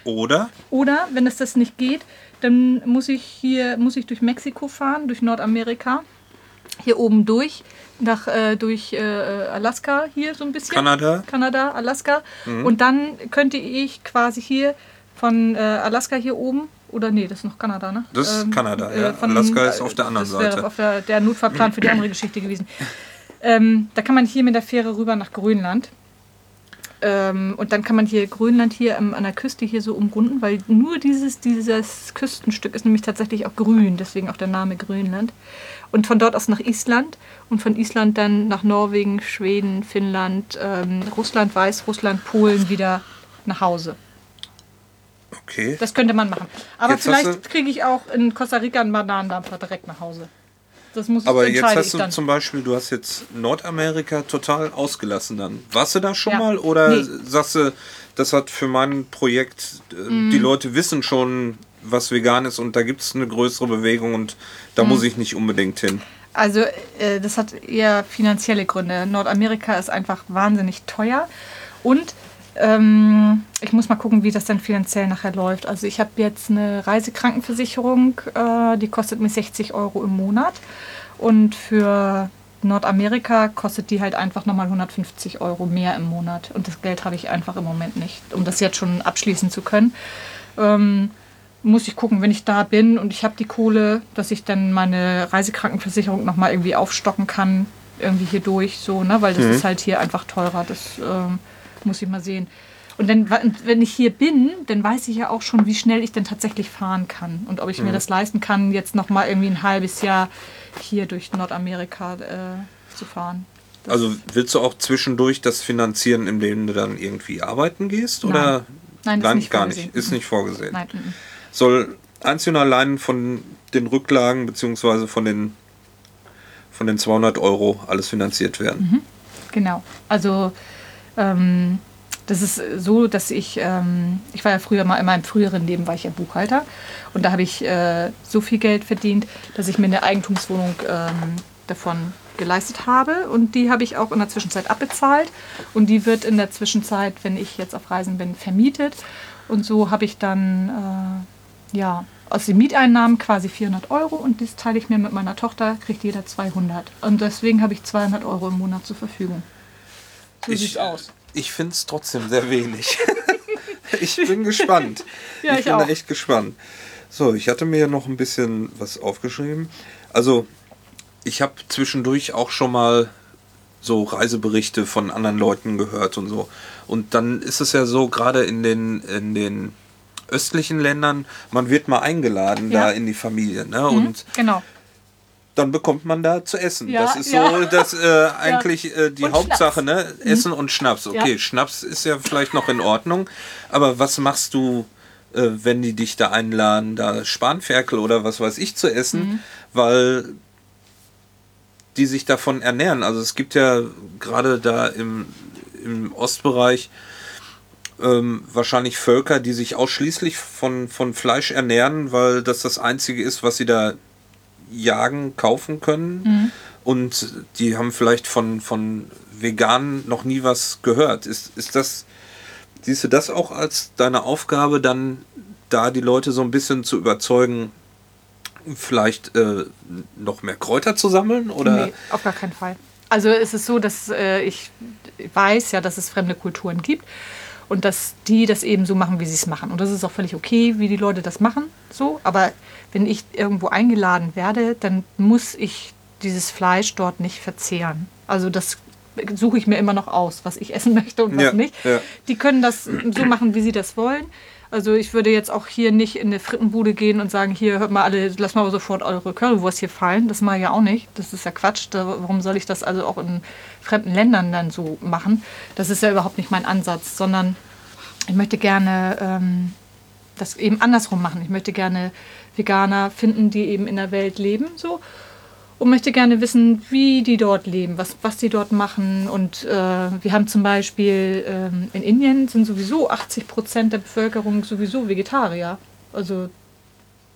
Oder? oder wenn es das nicht geht, dann muss ich hier muss ich durch Mexiko fahren, durch Nordamerika, hier oben durch, nach äh, durch äh, Alaska hier so ein bisschen. Kanada? Kanada, Alaska. Und dann könnte ich quasi hier von äh, Alaska hier oben oder nee, das ist noch Kanada, ne? Das ist Kanada, ja. Alaska ist auf der anderen das Seite. auf der, der Notfallplan für die andere Geschichte gewesen. Ähm, da kann man hier mit der Fähre rüber nach Grönland. Ähm, und dann kann man hier Grönland hier ähm, an der Küste hier so umrunden, weil nur dieses, dieses Küstenstück ist nämlich tatsächlich auch grün, deswegen auch der Name Grönland. Und von dort aus nach Island und von Island dann nach Norwegen, Schweden, Finnland, ähm, Russland, Weißrussland, Polen wieder nach Hause. Okay. Das könnte man machen. Aber Jetzt vielleicht kriege ich auch in Costa Rica einen Bananendampfer direkt nach Hause. Das muss Aber jetzt entscheide hast ich du dann. zum Beispiel, du hast jetzt Nordamerika total ausgelassen dann. Warst du da schon Ja. mal oder Nee. sagst du, das hat für mein Projekt, äh, die Mhm. Leute wissen schon, was vegan ist und da gibt es eine größere Bewegung und da Mhm. muss ich nicht unbedingt hin. Also äh, das hat eher finanzielle Gründe. Nordamerika ist einfach wahnsinnig teuer und ähm, ich muss mal gucken, wie das dann finanziell nachher läuft. Also ich habe jetzt eine Reisekrankenversicherung, äh, die kostet mir 60 Euro im Monat und für Nordamerika kostet die halt einfach nochmal 150 Euro mehr im Monat und das Geld habe ich einfach im Moment nicht, um das jetzt schon abschließen zu können. Ähm, muss ich gucken, wenn ich da bin und ich habe die Kohle, dass ich dann meine Reisekrankenversicherung nochmal irgendwie aufstocken kann, irgendwie hier durch, so, ne? Weil das ist halt hier einfach teurer. Das ähm, muss ich mal sehen. Und dann, wenn ich hier bin, dann weiß ich ja auch schon, wie schnell ich denn tatsächlich fahren kann und ob ich mir das leisten kann, jetzt nochmal irgendwie ein halbes Jahr hier durch Nordamerika äh, zu fahren. Das- Also willst du auch zwischendurch das finanzieren, indem du dann irgendwie arbeiten gehst? Oder Nein, ist nicht gar vorgesehen. nicht. Ist nicht vorgesehen. Nein, mhm. Soll einzeln allein von den Rücklagen beziehungsweise von den von den 200 Euro alles finanziert werden. Genau. Also ähm, das ist so, dass ich, ähm, ich war ja früher mal in meinem früheren Leben war ich ja Buchhalter und da habe ich äh, so viel Geld verdient, dass ich mir eine Eigentumswohnung ähm, davon geleistet habe und die habe ich auch in der Zwischenzeit abbezahlt und die wird in der Zwischenzeit, wenn ich jetzt auf Reisen bin, vermietet und so habe ich dann äh, ja aus den Mieteinnahmen quasi 400 Euro und das teile ich mir mit meiner Tochter, kriegt jeder 200 und deswegen habe ich 200 Euro im Monat zur Verfügung. So sieht's aus. Ich finde es trotzdem sehr wenig. ich bin gespannt. Ja, ich bin auch. echt gespannt. So, ich hatte mir ja noch ein bisschen was aufgeschrieben. Also, ich habe zwischendurch auch schon mal so Reiseberichte von anderen Leuten gehört und so. Und dann ist es ja so, gerade in den, in den östlichen Ländern, man wird mal eingeladen Ja. da in die Familie. Ne? Und Genau. Dann bekommt man da zu essen. Ja, das ist ja. so, dass äh, eigentlich äh, die Und Hauptsache, Schnaps. Mhm. ne? Essen und Schnaps. Okay, Ja. Schnaps ist ja vielleicht noch in Ordnung, aber was machst du, äh, wenn die dich da einladen, da Spanferkel oder was weiß ich zu essen, Mhm. weil die sich davon ernähren. Also es gibt ja gerade da im, im Ostbereich ähm, wahrscheinlich Völker, die sich ausschließlich von, von Fleisch ernähren, weil das das Einzige ist, was sie da jagen, kaufen können. Und die haben vielleicht von, von Veganen noch nie was gehört. Ist, ist das, siehst du das auch als deine Aufgabe, dann da die Leute so ein bisschen zu überzeugen, vielleicht äh, noch mehr Kräuter zu sammeln? Oder? Nee, auf gar keinen Fall. Also es ist so, dass äh, ich weiß ja, dass es fremde Kulturen gibt und dass die das eben so machen, wie sie es machen. Und das ist auch völlig okay, wie die Leute das machen. So, aber wenn ich irgendwo eingeladen werde, dann muss ich dieses Fleisch dort nicht verzehren. Also das suche ich mir immer noch aus, was ich essen möchte und was Ja, nicht. ja. Die können das so machen, wie sie das wollen. Also ich würde jetzt auch hier nicht in eine Frittenbude gehen und sagen, hier hört mal alle, lasst mal sofort eure Currywurst hier fallen. Das mache ich ja auch nicht. Das ist ja Quatsch. Da, warum soll ich das also auch in fremden Ländern dann so machen? Das ist ja überhaupt nicht mein Ansatz, sondern ich möchte gerne ähm, das eben andersrum machen. Ich möchte gerne Veganer finden, die eben in der Welt leben, so und möchte gerne wissen, wie die dort leben, was, was die dort machen. Und äh, wir haben zum Beispiel ähm, in Indien sind sowieso 80 Prozent der Bevölkerung sowieso Vegetarier. Also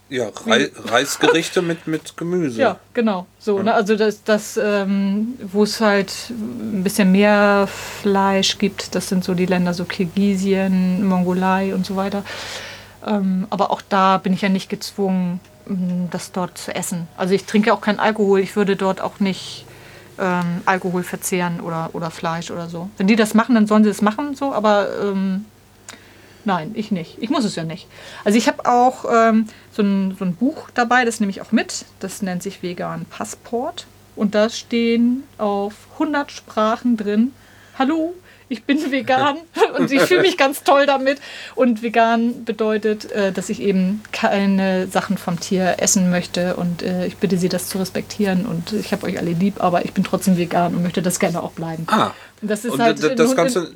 Ja, Rei Reisgerichte mit, mit Gemüse. Ja, genau. So. Ne? Also das, das ähm, wo es halt ein bisschen mehr Fleisch gibt, das sind so die Länder, so Kirgisien, Mongolei und so weiter. Ähm, aber auch da bin ich ja nicht gezwungen, das dort zu essen. Also ich trinke auch keinen Alkohol. Ich würde dort auch nicht ähm, Alkohol verzehren oder, oder Fleisch oder so. Wenn die das machen, dann sollen sie es machen, so, aber ähm, nein, ich nicht. Ich muss es ja nicht. Also ich habe auch ähm, so, ein, so ein Buch dabei, das nehme ich auch mit. Das nennt sich Vegan Passport. Und da stehen auf 100 Sprachen drin, hallo, ich bin vegan und ich fühle mich ganz toll damit. Und vegan bedeutet, äh, dass ich eben keine Sachen vom Tier essen möchte und äh, ich bitte Sie, das zu respektieren. Und ich habe euch alle lieb, aber ich bin trotzdem vegan und möchte das gerne auch bleiben. Ah, und das ist und halt. Das, das Ganze.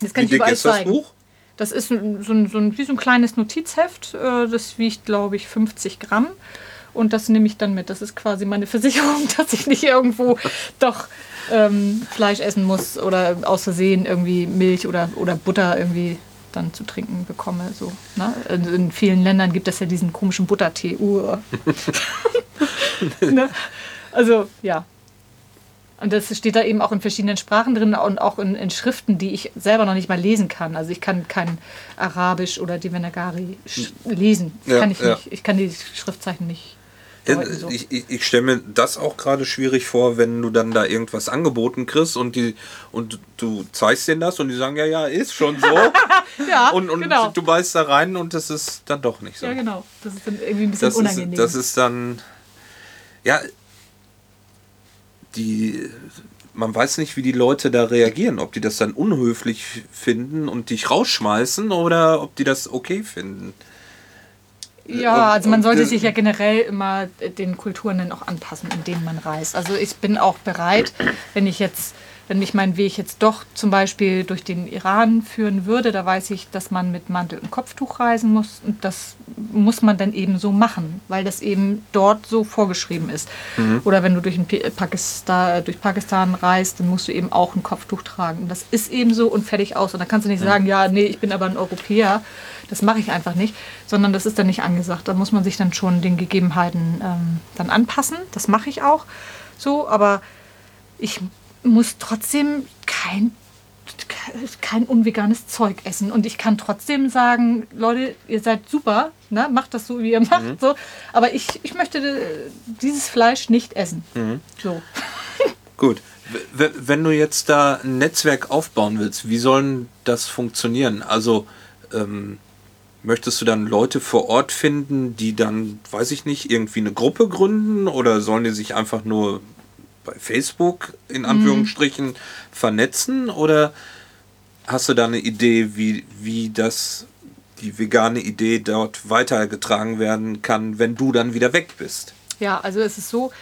Das kann ich überall ist das zeigen. Buch? Das ist so ein, so ein, wie so ein kleines Notizheft. Äh, das wiegt, glaube ich, 50 Gramm. Und das nehme ich dann mit. Das ist quasi meine Versicherung, dass ich nicht irgendwo doch ähm, Fleisch essen muss oder aus Versehen irgendwie Milch oder, oder Butter irgendwie dann zu trinken bekomme. So, ne? In vielen Ländern gibt es ja diesen komischen Buttertee. Ne? Also ja. Und das steht da eben auch in verschiedenen Sprachen drin und auch in, in, Schriften, die ich selber noch nicht mal lesen kann. Also ich kann kein Arabisch oder Devanagari lesen. Das ja, kann ich ja. nicht. Ich kann die Schriftzeichen nicht so. Ich, ich, ich stelle mir das auch gerade schwierig vor, wenn du dann da irgendwas angeboten kriegst und die und du zeigst denen das und die sagen, ja, ja, ist schon so. ja, und und genau. du beißt da rein und das ist dann doch nicht so. Ja, genau. Das ist dann irgendwie ein bisschen das unangenehm. Ist, das ist dann, ja, die, man weiß nicht, wie die Leute da reagieren, ob die das dann unhöflich finden und dich rausschmeißen oder ob die das okay finden. Ja, also man sollte sich ja generell immer den Kulturen dann auch anpassen, in denen man reist. Also ich bin auch bereit, wenn ich jetzt wenn mich mein Weg jetzt doch zum Beispiel durch den Iran führen würde, da weiß ich, dass man mit Mantel und Kopftuch reisen muss. Und das muss man dann eben so machen, weil das eben dort so vorgeschrieben ist. Mhm. Oder wenn du durch, Pakistan, durch Pakistan reist, dann musst du eben auch ein Kopftuch tragen. Und das ist eben so und fertig aus. Und da kannst du nicht mhm. sagen, ja, nee, ich bin aber ein Europäer. Das mache ich einfach nicht, sondern das ist dann nicht angesagt. Da muss man sich dann schon den Gegebenheiten ähm, dann anpassen. Das mache ich auch so, aber ich muss trotzdem kein, kein unveganes Zeug essen. Und ich kann trotzdem sagen, Leute, ihr seid super, ne? macht das so, wie ihr macht. Mhm. So. Aber ich, ich möchte dieses Fleisch nicht essen. Mhm. So. Gut. Wenn du jetzt da ein Netzwerk aufbauen willst, wie soll das funktionieren? Also ähm, möchtest du dann Leute vor Ort finden, die dann, weiß ich nicht, irgendwie eine Gruppe gründen oder sollen die sich einfach nur bei Facebook in Anführungsstrichen mhm. vernetzen oder hast du da eine Idee, wie, wie das die vegane Idee dort weitergetragen werden kann, wenn du dann wieder weg bist? Ja, also es ist so,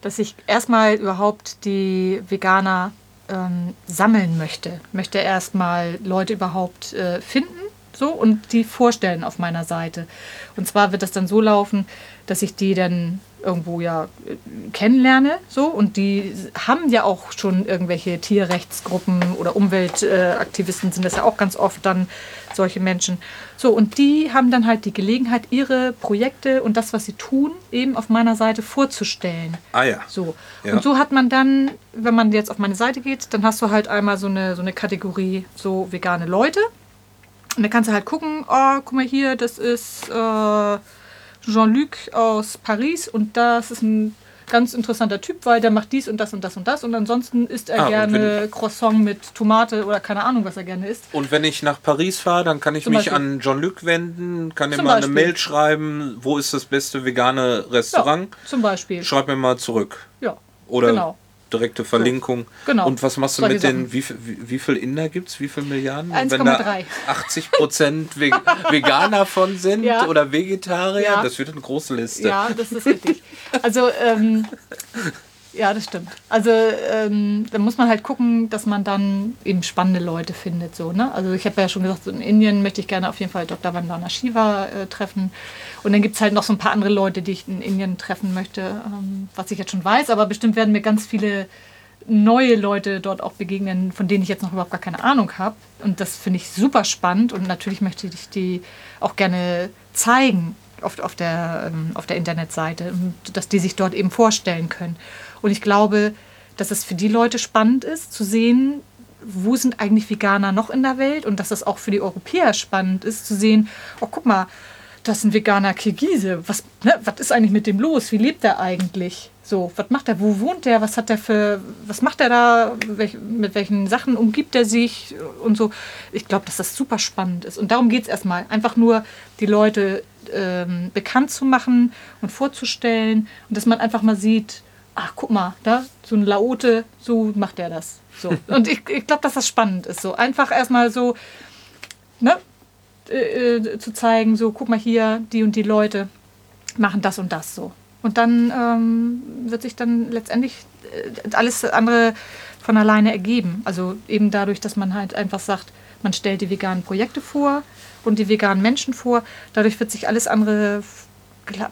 dass ich erstmal überhaupt die Veganer ähm, sammeln möchte. Möchte erstmal Leute überhaupt äh, finden so und die vorstellen auf meiner Seite. Und zwar wird das dann so laufen, dass ich die dann irgendwo ja kennenlerne. So. Und die haben ja auch schon irgendwelche Tierrechtsgruppen oder Umweltaktivisten sind das ja auch ganz oft dann solche Menschen. So, und die haben dann halt die Gelegenheit, ihre Projekte und das, was sie tun, eben auf meiner Seite vorzustellen. Ah ja. So. Ja. Und so hat man dann, wenn man jetzt auf meine Seite geht, dann hast du halt einmal so eine, so eine Kategorie so vegane Leute. Und da kannst du halt gucken, oh, guck mal hier, das ist äh, Jean-Luc aus Paris und das ist ein ganz interessanter Typ, weil der macht dies und das und das und das und ansonsten isst er ah, gerne Croissant mit Tomate oder keine Ahnung, was er gerne isst. Und wenn ich nach Paris fahre, dann kann ich Zum mich Beispiel. an Jean-Luc wenden, kann ihm mal eine Mail schreiben, wo ist das beste vegane Restaurant? Ja, zum Beispiel. Schreib mir mal zurück. Ja. Oder genau direkte Verlinkung. So, genau. Und was machst du mit den, wie, wie, wie viel Inder gibt es, wie viele Milliarden? 1,3. 80 Prozent Veganer von sind ja. oder Vegetarier, ja. das wird eine große Liste. Ja, das ist richtig. Also, ähm, ja, das stimmt. Also ähm, da muss man halt gucken, dass man dann eben spannende Leute findet. So, ne? Also ich habe ja schon gesagt, so in Indien möchte ich gerne auf jeden Fall Dr. Vandana Shiva äh, treffen. Und dann gibt es halt noch so ein paar andere Leute, die ich in Indien treffen möchte, ähm, was ich jetzt schon weiß. Aber bestimmt werden mir ganz viele neue Leute dort auch begegnen, von denen ich jetzt noch überhaupt gar keine Ahnung habe. Und das finde ich super spannend und natürlich möchte ich die auch gerne zeigen. auf, auf, der, ähm, auf der Internetseite, dass die sich dort eben vorstellen können. Und ich glaube, dass es für die Leute spannend ist, zu sehen, wo sind eigentlich Veganer noch in der Welt und dass es auch für die Europäer spannend ist, zu sehen, oh, guck mal, das ist ein veganer Kirgise. Was, ne, was ist eigentlich mit dem los? Wie lebt er eigentlich? So, was macht er? Wo wohnt er? Was hat er für, was macht er da? Welch, mit welchen Sachen umgibt er sich und so? Ich glaube, dass das super spannend ist. Und darum geht es erstmal. Einfach nur die Leute ähm, bekannt zu machen und vorzustellen und dass man einfach mal sieht, ach, guck mal, da, so ein Laote, so macht er das. So. Und ich, ich glaube, dass das spannend ist. So einfach erstmal so, ne, äh, äh, zu zeigen, so, guck mal hier, die und die Leute machen das und das so. Und dann ähm, wird sich dann letztendlich äh, alles andere von alleine ergeben. Also eben dadurch, dass man halt einfach sagt, man stellt die veganen Projekte vor und die veganen Menschen vor. Dadurch wird sich alles andere,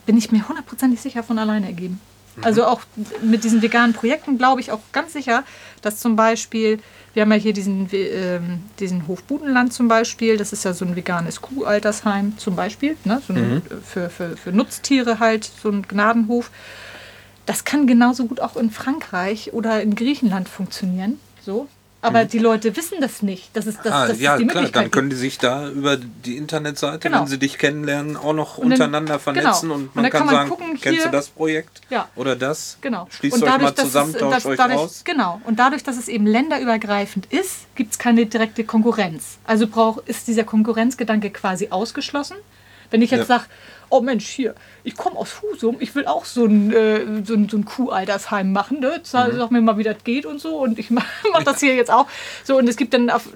bin ich mir hundertprozentig sicher, von alleine ergeben. Mhm. Also auch mit diesen veganen Projekten glaube ich auch ganz sicher, dass zum Beispiel, wir haben ja hier diesen, äh, diesen Hof Budenland zum Beispiel, das ist ja so ein veganes Kuhaltersheim zum Beispiel, ne? so ein, mhm. für, für, für Nutztiere halt, so ein Gnadenhof. Das kann genauso gut auch in Frankreich oder in Griechenland funktionieren. So, aber mhm. die Leute wissen das nicht. Das ist, das, ah, das ja, ist die klar, dann können die sich da über die Internetseite, genau. wenn sie dich kennenlernen, auch noch dann, untereinander vernetzen genau. und man, und kann, kann man sagen, gucken, kennst du das Projekt ja. oder das? Genau. Schließt und dadurch, euch mal zusammen, tauscht euch dadurch, aus. Genau. Und dadurch, dass es eben länderübergreifend ist, gibt es keine direkte Konkurrenz. Also brauch, ist dieser Konkurrenzgedanke quasi ausgeschlossen. Wenn ich jetzt ja. sage, oh Mensch, hier, ich komme aus Husum, ich will auch so ein, äh, so ein, so ein Kuhaltersheim machen, ne? Sag, mhm. sag mir mal, wie das geht und so. Und ich mache mach das hier jetzt auch. So, und es gibt dann auf,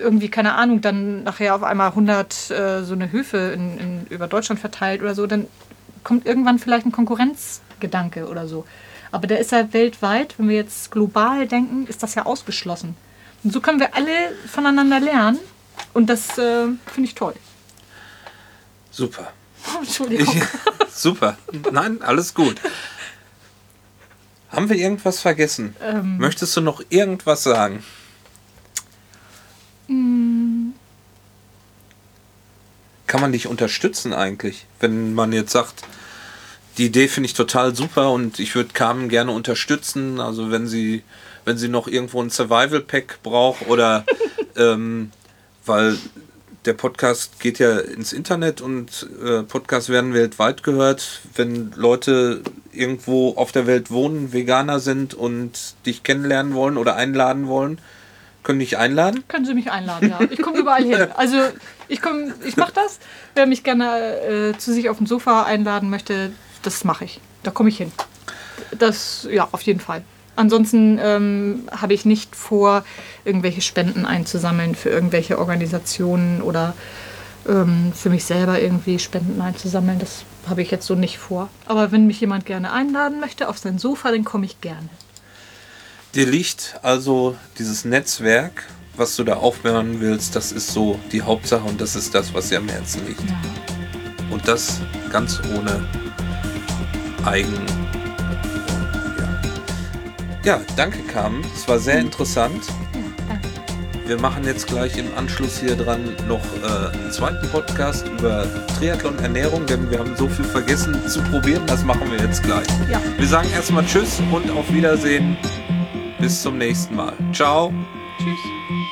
irgendwie, keine Ahnung, dann nachher auf einmal 100 äh, so eine Höfe in, in, über Deutschland verteilt oder so, dann kommt irgendwann vielleicht ein Konkurrenzgedanke oder so. Aber der ist ja weltweit, wenn wir jetzt global denken, ist das ja ausgeschlossen. Und so können wir alle voneinander lernen und das äh, finde ich toll. Super. Oh, Entschuldigung. Ich, super. Nein, alles gut. Haben wir irgendwas vergessen? Ähm, Möchtest du noch irgendwas sagen? Mm. Kann man dich unterstützen eigentlich, wenn man jetzt sagt, die Idee finde ich total super und ich würde Carmen gerne unterstützen. Also wenn sie, wenn sie noch irgendwo ein Survival Pack braucht oder ähm, weil der Podcast geht ja ins Internet und äh, Podcasts werden weltweit gehört. Wenn Leute irgendwo auf der Welt wohnen, Veganer sind und dich kennenlernen wollen oder einladen wollen, können dich einladen? Können Sie mich einladen, ja. Ich komme überall hin. Also ich komme, ich mache das. Wer mich gerne äh, zu sich auf dem Sofa einladen möchte, das mache ich. Da komme ich hin. Das, ja, auf jeden Fall. Ansonsten ähm, habe ich nicht vor, irgendwelche Spenden einzusammeln für irgendwelche Organisationen oder ähm, für mich selber irgendwie Spenden einzusammeln. Das habe ich jetzt so nicht vor. Aber wenn mich jemand gerne einladen möchte auf sein Sofa, dann komme ich gerne. Dir liegt also dieses Netzwerk, was du da aufbauen willst, das ist so die Hauptsache und das ist das, was dir am Herzen liegt. Ja. Und das ganz ohne Eigen ja, danke Carmen. Es war sehr interessant. Wir machen jetzt gleich im Anschluss hier dran noch äh, einen zweiten Podcast über Triathlon Ernährung, denn wir haben so viel vergessen zu probieren. Das machen wir jetzt gleich. Ja. Wir sagen erstmal Tschüss und auf Wiedersehen. Bis zum nächsten Mal. Ciao. Tschüss.